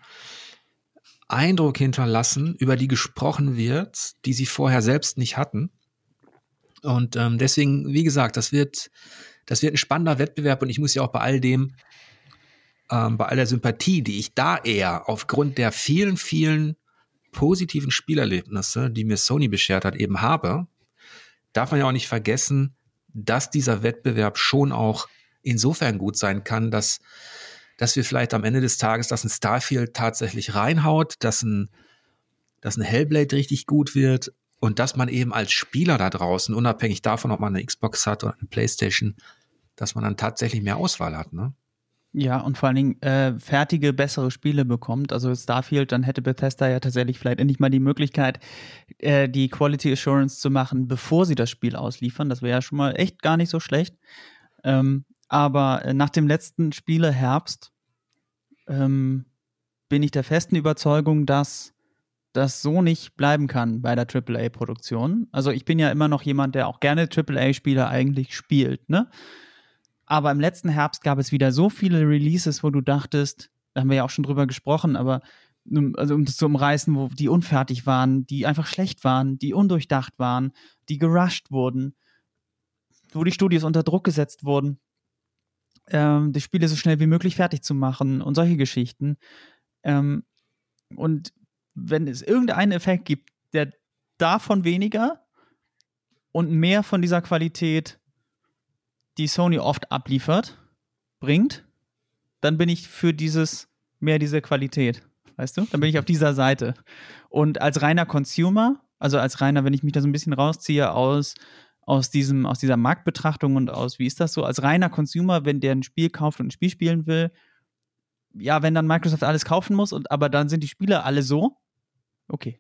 Eindruck hinterlassen, über die gesprochen wird, die sie vorher selbst nicht hatten. Und ähm, deswegen, wie gesagt, das wird, das wird ein spannender Wettbewerb und ich muss ja auch bei all dem, ähm, bei all der Sympathie, die ich da eher aufgrund der vielen, vielen positiven Spielerlebnisse, die mir Sony beschert hat, eben habe, darf man ja auch nicht vergessen, dass dieser Wettbewerb schon auch insofern gut sein kann, dass dass wir vielleicht am Ende des Tages, dass ein Starfield tatsächlich reinhaut, dass ein, dass ein Hellblade richtig gut wird und dass man eben als Spieler da draußen, unabhängig davon, ob man eine Xbox hat oder eine Playstation, dass man dann tatsächlich mehr Auswahl hat, ne? Ja, und vor allen Dingen äh, fertige, bessere Spiele bekommt. Also Starfield, dann hätte Bethesda ja tatsächlich vielleicht endlich mal die Möglichkeit, äh, die Quality Assurance zu machen, bevor sie das Spiel ausliefern. Das wäre ja schon mal echt gar nicht so schlecht. Ähm, aber äh, nach dem letzten Spiele Herbst ähm, bin ich der festen Überzeugung, dass das so nicht bleiben kann bei der AAA-Produktion. Also ich bin ja immer noch jemand, der auch gerne AAA-Spiele eigentlich spielt, ne? Aber im letzten Herbst gab es wieder so viele Releases, wo du dachtest, da haben wir ja auch schon drüber gesprochen, aber also um das zu umreißen, wo die unfertig waren, die einfach schlecht waren, die undurchdacht waren, die gerusht wurden, wo die Studios unter Druck gesetzt wurden, ähm, die Spiele so schnell wie möglich fertig zu machen und solche Geschichten. Ähm, und wenn es irgendeinen Effekt gibt, der davon weniger und mehr von dieser Qualität, die Sony oft abliefert, bringt, dann bin ich für dieses mehr diese Qualität. Weißt du? Dann bin ich auf dieser Seite. Und als reiner Consumer, also als reiner, wenn ich mich da so ein bisschen rausziehe aus, aus, diesem, aus dieser Marktbetrachtung und aus, wie ist das so, als reiner Consumer, wenn der ein Spiel kauft und ein Spiel spielen will, ja, wenn dann Microsoft alles kaufen muss, und aber dann sind die Spiele alle so, okay.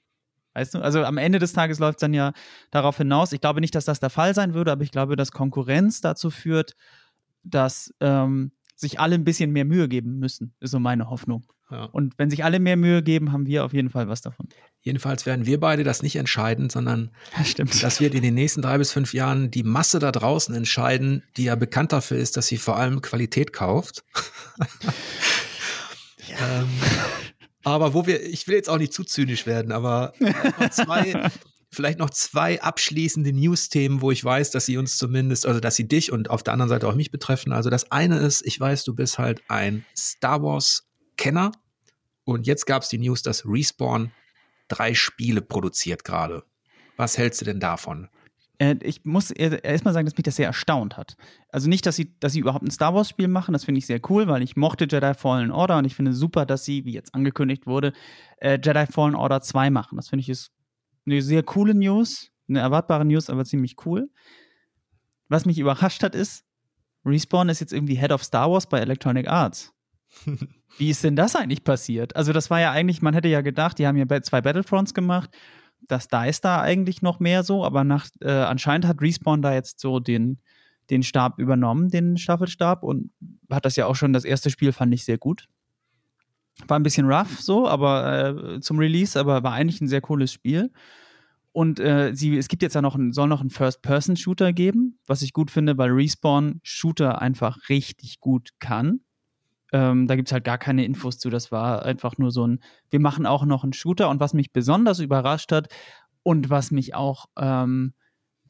Weißt du? Also am Ende des Tages läuft es dann ja darauf hinaus. Ich glaube nicht, dass das der Fall sein würde, aber ich glaube, dass Konkurrenz dazu führt, dass ähm, sich alle ein bisschen mehr Mühe geben müssen, ist so meine Hoffnung. Ja. Und wenn sich alle mehr Mühe geben, haben wir auf jeden Fall was davon. Jedenfalls werden wir beide das nicht entscheiden, sondern ja, das wird in den nächsten drei bis fünf Jahren die Masse da draußen entscheiden, die ja bekannt dafür ist, dass sie vor allem Qualität kauft. ja. ähm, aber wo wir, ich will jetzt auch nicht zu zynisch werden, aber zwei, vielleicht noch zwei abschließende News-Themen, wo ich weiß, dass sie uns zumindest, also dass sie dich und auf der anderen Seite auch mich betreffen. Also das eine ist, ich weiß, du bist halt ein Star Wars-Kenner und jetzt gab es die News, dass Respawn drei Spiele produziert gerade. Was hältst du denn davon? Äh, ich muss erstmal sagen, dass mich das sehr erstaunt hat. Also nicht, dass sie, dass sie überhaupt ein Star Wars-Spiel machen, das finde ich sehr cool, weil ich mochte Jedi Fallen Order und ich finde super, dass sie, wie jetzt angekündigt wurde, äh, Jedi Fallen Order 2 machen. Das finde ich ist eine sehr coole News, eine erwartbare News, aber ziemlich cool. Was mich überrascht hat, ist, Respawn ist jetzt irgendwie Head of Star Wars bei Electronic Arts. Wie ist denn das eigentlich passiert? Also, das war ja eigentlich, man hätte ja gedacht, die haben ja zwei Battlefronts gemacht dass da ist da eigentlich noch mehr so, aber nach, äh, anscheinend hat Respawn da jetzt so den, den Stab übernommen, den Staffelstab und hat das ja auch schon, das erste Spiel fand ich sehr gut. War ein bisschen rough so, aber äh, zum Release, aber war eigentlich ein sehr cooles Spiel. Und äh, sie, es gibt jetzt ja noch ein, soll noch einen First-Person-Shooter geben, was ich gut finde, weil Respawn Shooter einfach richtig gut kann. Ähm, da gibt es halt gar keine Infos zu. Das war einfach nur so ein, wir machen auch noch einen Shooter. Und was mich besonders überrascht hat und was mich auch ähm,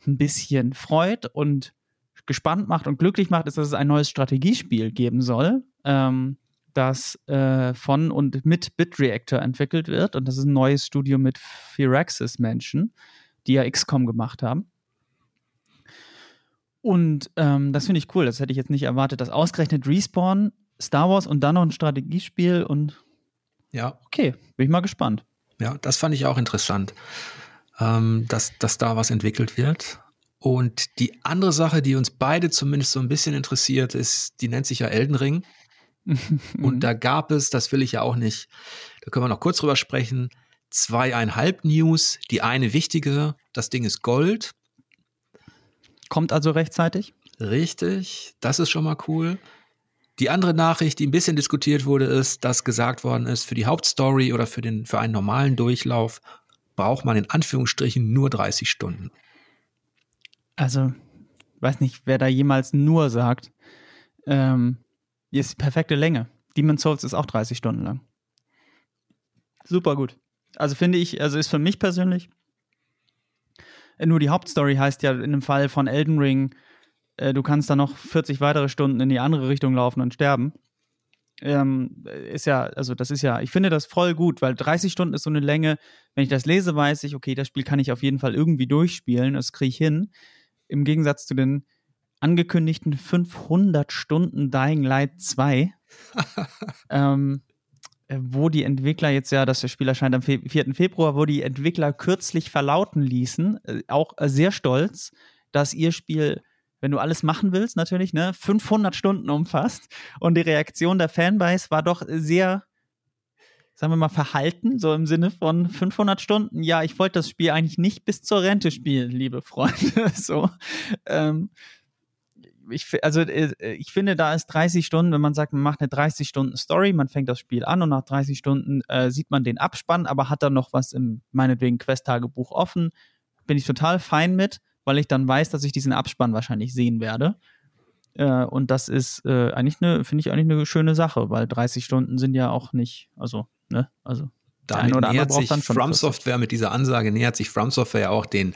ein bisschen freut und gespannt macht und glücklich macht, ist, dass es ein neues Strategiespiel geben soll, ähm, das äh, von und mit BitReactor entwickelt wird. Und das ist ein neues Studio mit Firaxis-Menschen, die ja XCOM gemacht haben. Und ähm, das finde ich cool. Das hätte ich jetzt nicht erwartet, dass ausgerechnet Respawn Star Wars und dann noch ein Strategiespiel und ja. Okay, bin ich mal gespannt. Ja, das fand ich auch interessant, ähm, dass, dass da was entwickelt wird. Und die andere Sache, die uns beide zumindest so ein bisschen interessiert, ist, die nennt sich ja Elden Ring. Und da gab es, das will ich ja auch nicht, da können wir noch kurz drüber sprechen, zweieinhalb News. Die eine wichtige, das Ding ist Gold. Kommt also rechtzeitig? Richtig, das ist schon mal cool. Die andere Nachricht, die ein bisschen diskutiert wurde, ist, dass gesagt worden ist, für die Hauptstory oder für, den, für einen normalen Durchlauf braucht man in Anführungsstrichen nur 30 Stunden. Also, weiß nicht, wer da jemals nur sagt. Ähm, ist die perfekte Länge. Demon's Souls ist auch 30 Stunden lang. Super gut. Also finde ich, also ist für mich persönlich nur die Hauptstory heißt ja in dem Fall von Elden Ring äh, du kannst dann noch 40 weitere Stunden in die andere Richtung laufen und sterben. Ähm, ist ja, also das ist ja, ich finde das voll gut, weil 30 Stunden ist so eine Länge. Wenn ich das lese, weiß ich, okay, das Spiel kann ich auf jeden Fall irgendwie durchspielen, das kriege ich hin. Im Gegensatz zu den angekündigten 500 Stunden Dying Light 2, ähm, äh, wo die Entwickler jetzt ja, das Spiel erscheint am 4. Februar, wo die Entwickler kürzlich verlauten ließen, äh, auch sehr stolz, dass ihr Spiel wenn du alles machen willst, natürlich, ne, 500 Stunden umfasst. Und die Reaktion der Fanbase war doch sehr, sagen wir mal, verhalten, so im Sinne von 500 Stunden. Ja, ich wollte das Spiel eigentlich nicht bis zur Rente spielen, liebe Freunde. so. Ähm, ich, also äh, ich finde, da ist 30 Stunden, wenn man sagt, man macht eine 30 Stunden Story, man fängt das Spiel an und nach 30 Stunden äh, sieht man den Abspann, aber hat dann noch was im meinetwegen Quest-Tagebuch offen, bin ich total fein mit weil ich dann weiß, dass ich diesen Abspann wahrscheinlich sehen werde. Äh, und das ist äh, eigentlich eine, finde ich eigentlich eine schöne Sache, weil 30 Stunden sind ja auch nicht, also, ne, also damit nähert sich From Software mit dieser Ansage nähert sich From Software ja auch den,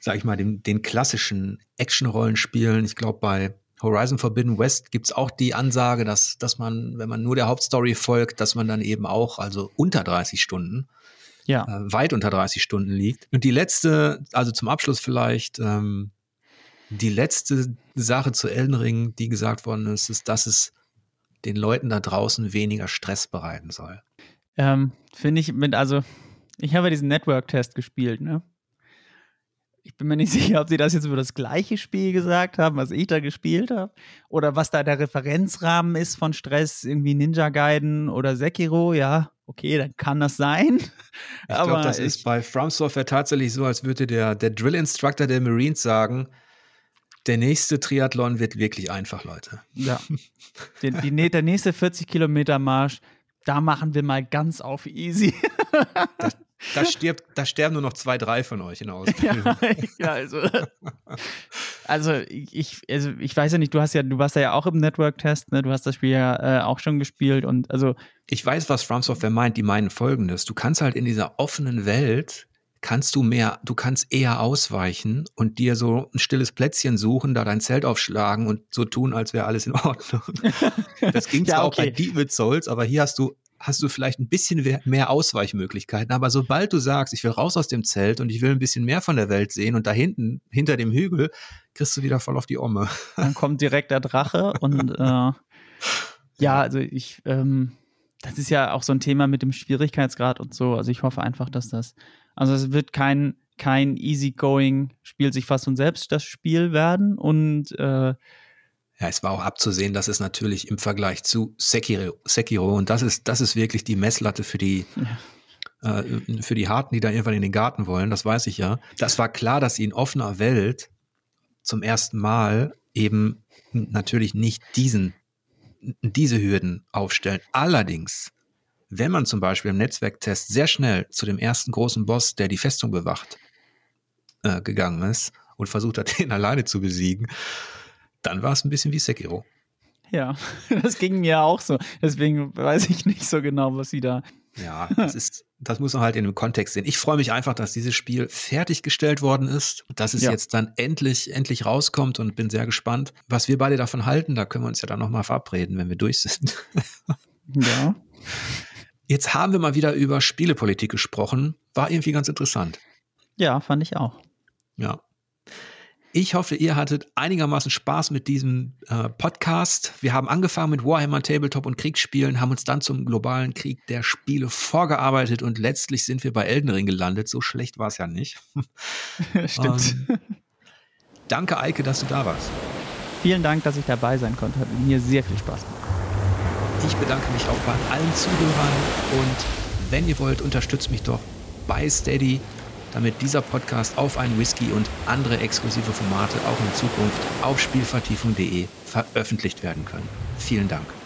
sag ich mal, den, den klassischen Action-Rollenspielen. Ich glaube, bei Horizon Forbidden West gibt's auch die Ansage, dass, dass man, wenn man nur der Hauptstory folgt, dass man dann eben auch, also unter 30 Stunden, ja. äh, weit unter 30 Stunden liegt. Und die letzte, also zum Abschluss vielleicht, ähm, die letzte Sache zu Elden Ring, die gesagt worden ist, ist, dass es den Leuten da draußen weniger Stress bereiten soll. Ähm, Finde ich mit, also, ich habe diesen Network-Test gespielt, ne? Ich bin mir nicht sicher, ob sie das jetzt über das gleiche Spiel gesagt haben, was ich da gespielt habe. Oder was da der Referenzrahmen ist von Stress, irgendwie Ninja Gaiden oder Sekiro, ja, okay, dann kann das sein. Ich glaube, das ist bei From Software tatsächlich so, als würde der, der Drill Instructor der Marines sagen, der nächste Triathlon wird wirklich einfach, Leute. Ja. Den, die, der nächste 40 Kilometer Marsch, da machen wir mal ganz auf easy. Da, da, stirbt, da sterben nur noch zwei, drei von euch in der Ausbildung. Ja, ja, also, also ich, also ich weiß ja nicht, du hast ja, du warst ja auch im Network-Test, ne? Du hast das Spiel ja äh, auch schon gespielt und also. Ich weiß, was From Software meint, die meinen folgendes. Du kannst halt in dieser offenen Welt kannst du mehr, du kannst eher ausweichen und dir so ein stilles Plätzchen suchen, da dein Zelt aufschlagen und so tun, als wäre alles in Ordnung. Das ging ja, zwar okay. auch bei Deep Souls, aber hier hast du hast du vielleicht ein bisschen mehr Ausweichmöglichkeiten. Aber sobald du sagst, ich will raus aus dem Zelt und ich will ein bisschen mehr von der Welt sehen und da hinten, hinter dem Hügel, kriegst du wieder voll auf die Omme. Dann kommt direkt der Drache und äh, ja, also ich, ähm, das ist ja auch so ein Thema mit dem Schwierigkeitsgrad und so. Also ich hoffe einfach, dass das also es wird kein, kein easygoing Spiel sich fast und selbst das Spiel werden und äh, ja, es war auch abzusehen, dass es natürlich im Vergleich zu Sekiro, Sekiro und das ist, das ist wirklich die Messlatte für die, ja. äh, für die Harten, die da irgendwann in den Garten wollen, das weiß ich ja. Das war klar, dass sie in offener Welt zum ersten Mal eben natürlich nicht diesen, diese Hürden aufstellen. Allerdings wenn man zum Beispiel im Netzwerktest sehr schnell zu dem ersten großen Boss, der die Festung bewacht, äh, gegangen ist und versucht hat, den alleine zu besiegen, dann war es ein bisschen wie Sekiro. Ja, das ging mir auch so. Deswegen weiß ich nicht so genau, was sie da. Ja, das ist, das muss man halt in dem Kontext sehen. Ich freue mich einfach, dass dieses Spiel fertiggestellt worden ist, dass es ja. jetzt dann endlich, endlich rauskommt und bin sehr gespannt, was wir beide davon halten. Da können wir uns ja dann nochmal verabreden, wenn wir durch sind. Ja. Jetzt haben wir mal wieder über Spielepolitik gesprochen. War irgendwie ganz interessant. Ja, fand ich auch. Ja. Ich hoffe, ihr hattet einigermaßen Spaß mit diesem äh, Podcast. Wir haben angefangen mit Warhammer Tabletop und Kriegsspielen, haben uns dann zum globalen Krieg der Spiele vorgearbeitet und letztlich sind wir bei Elden Ring gelandet. So schlecht war es ja nicht. Stimmt. Ähm, danke, Eike, dass du da warst. Vielen Dank, dass ich dabei sein konnte. Hat mir sehr viel Spaß gemacht. Ich bedanke mich auch bei allen Zuhörern und wenn ihr wollt, unterstützt mich doch bei Steady, damit dieser Podcast auf einen Whisky und andere exklusive Formate auch in Zukunft auf spielvertiefung.de veröffentlicht werden können. Vielen Dank.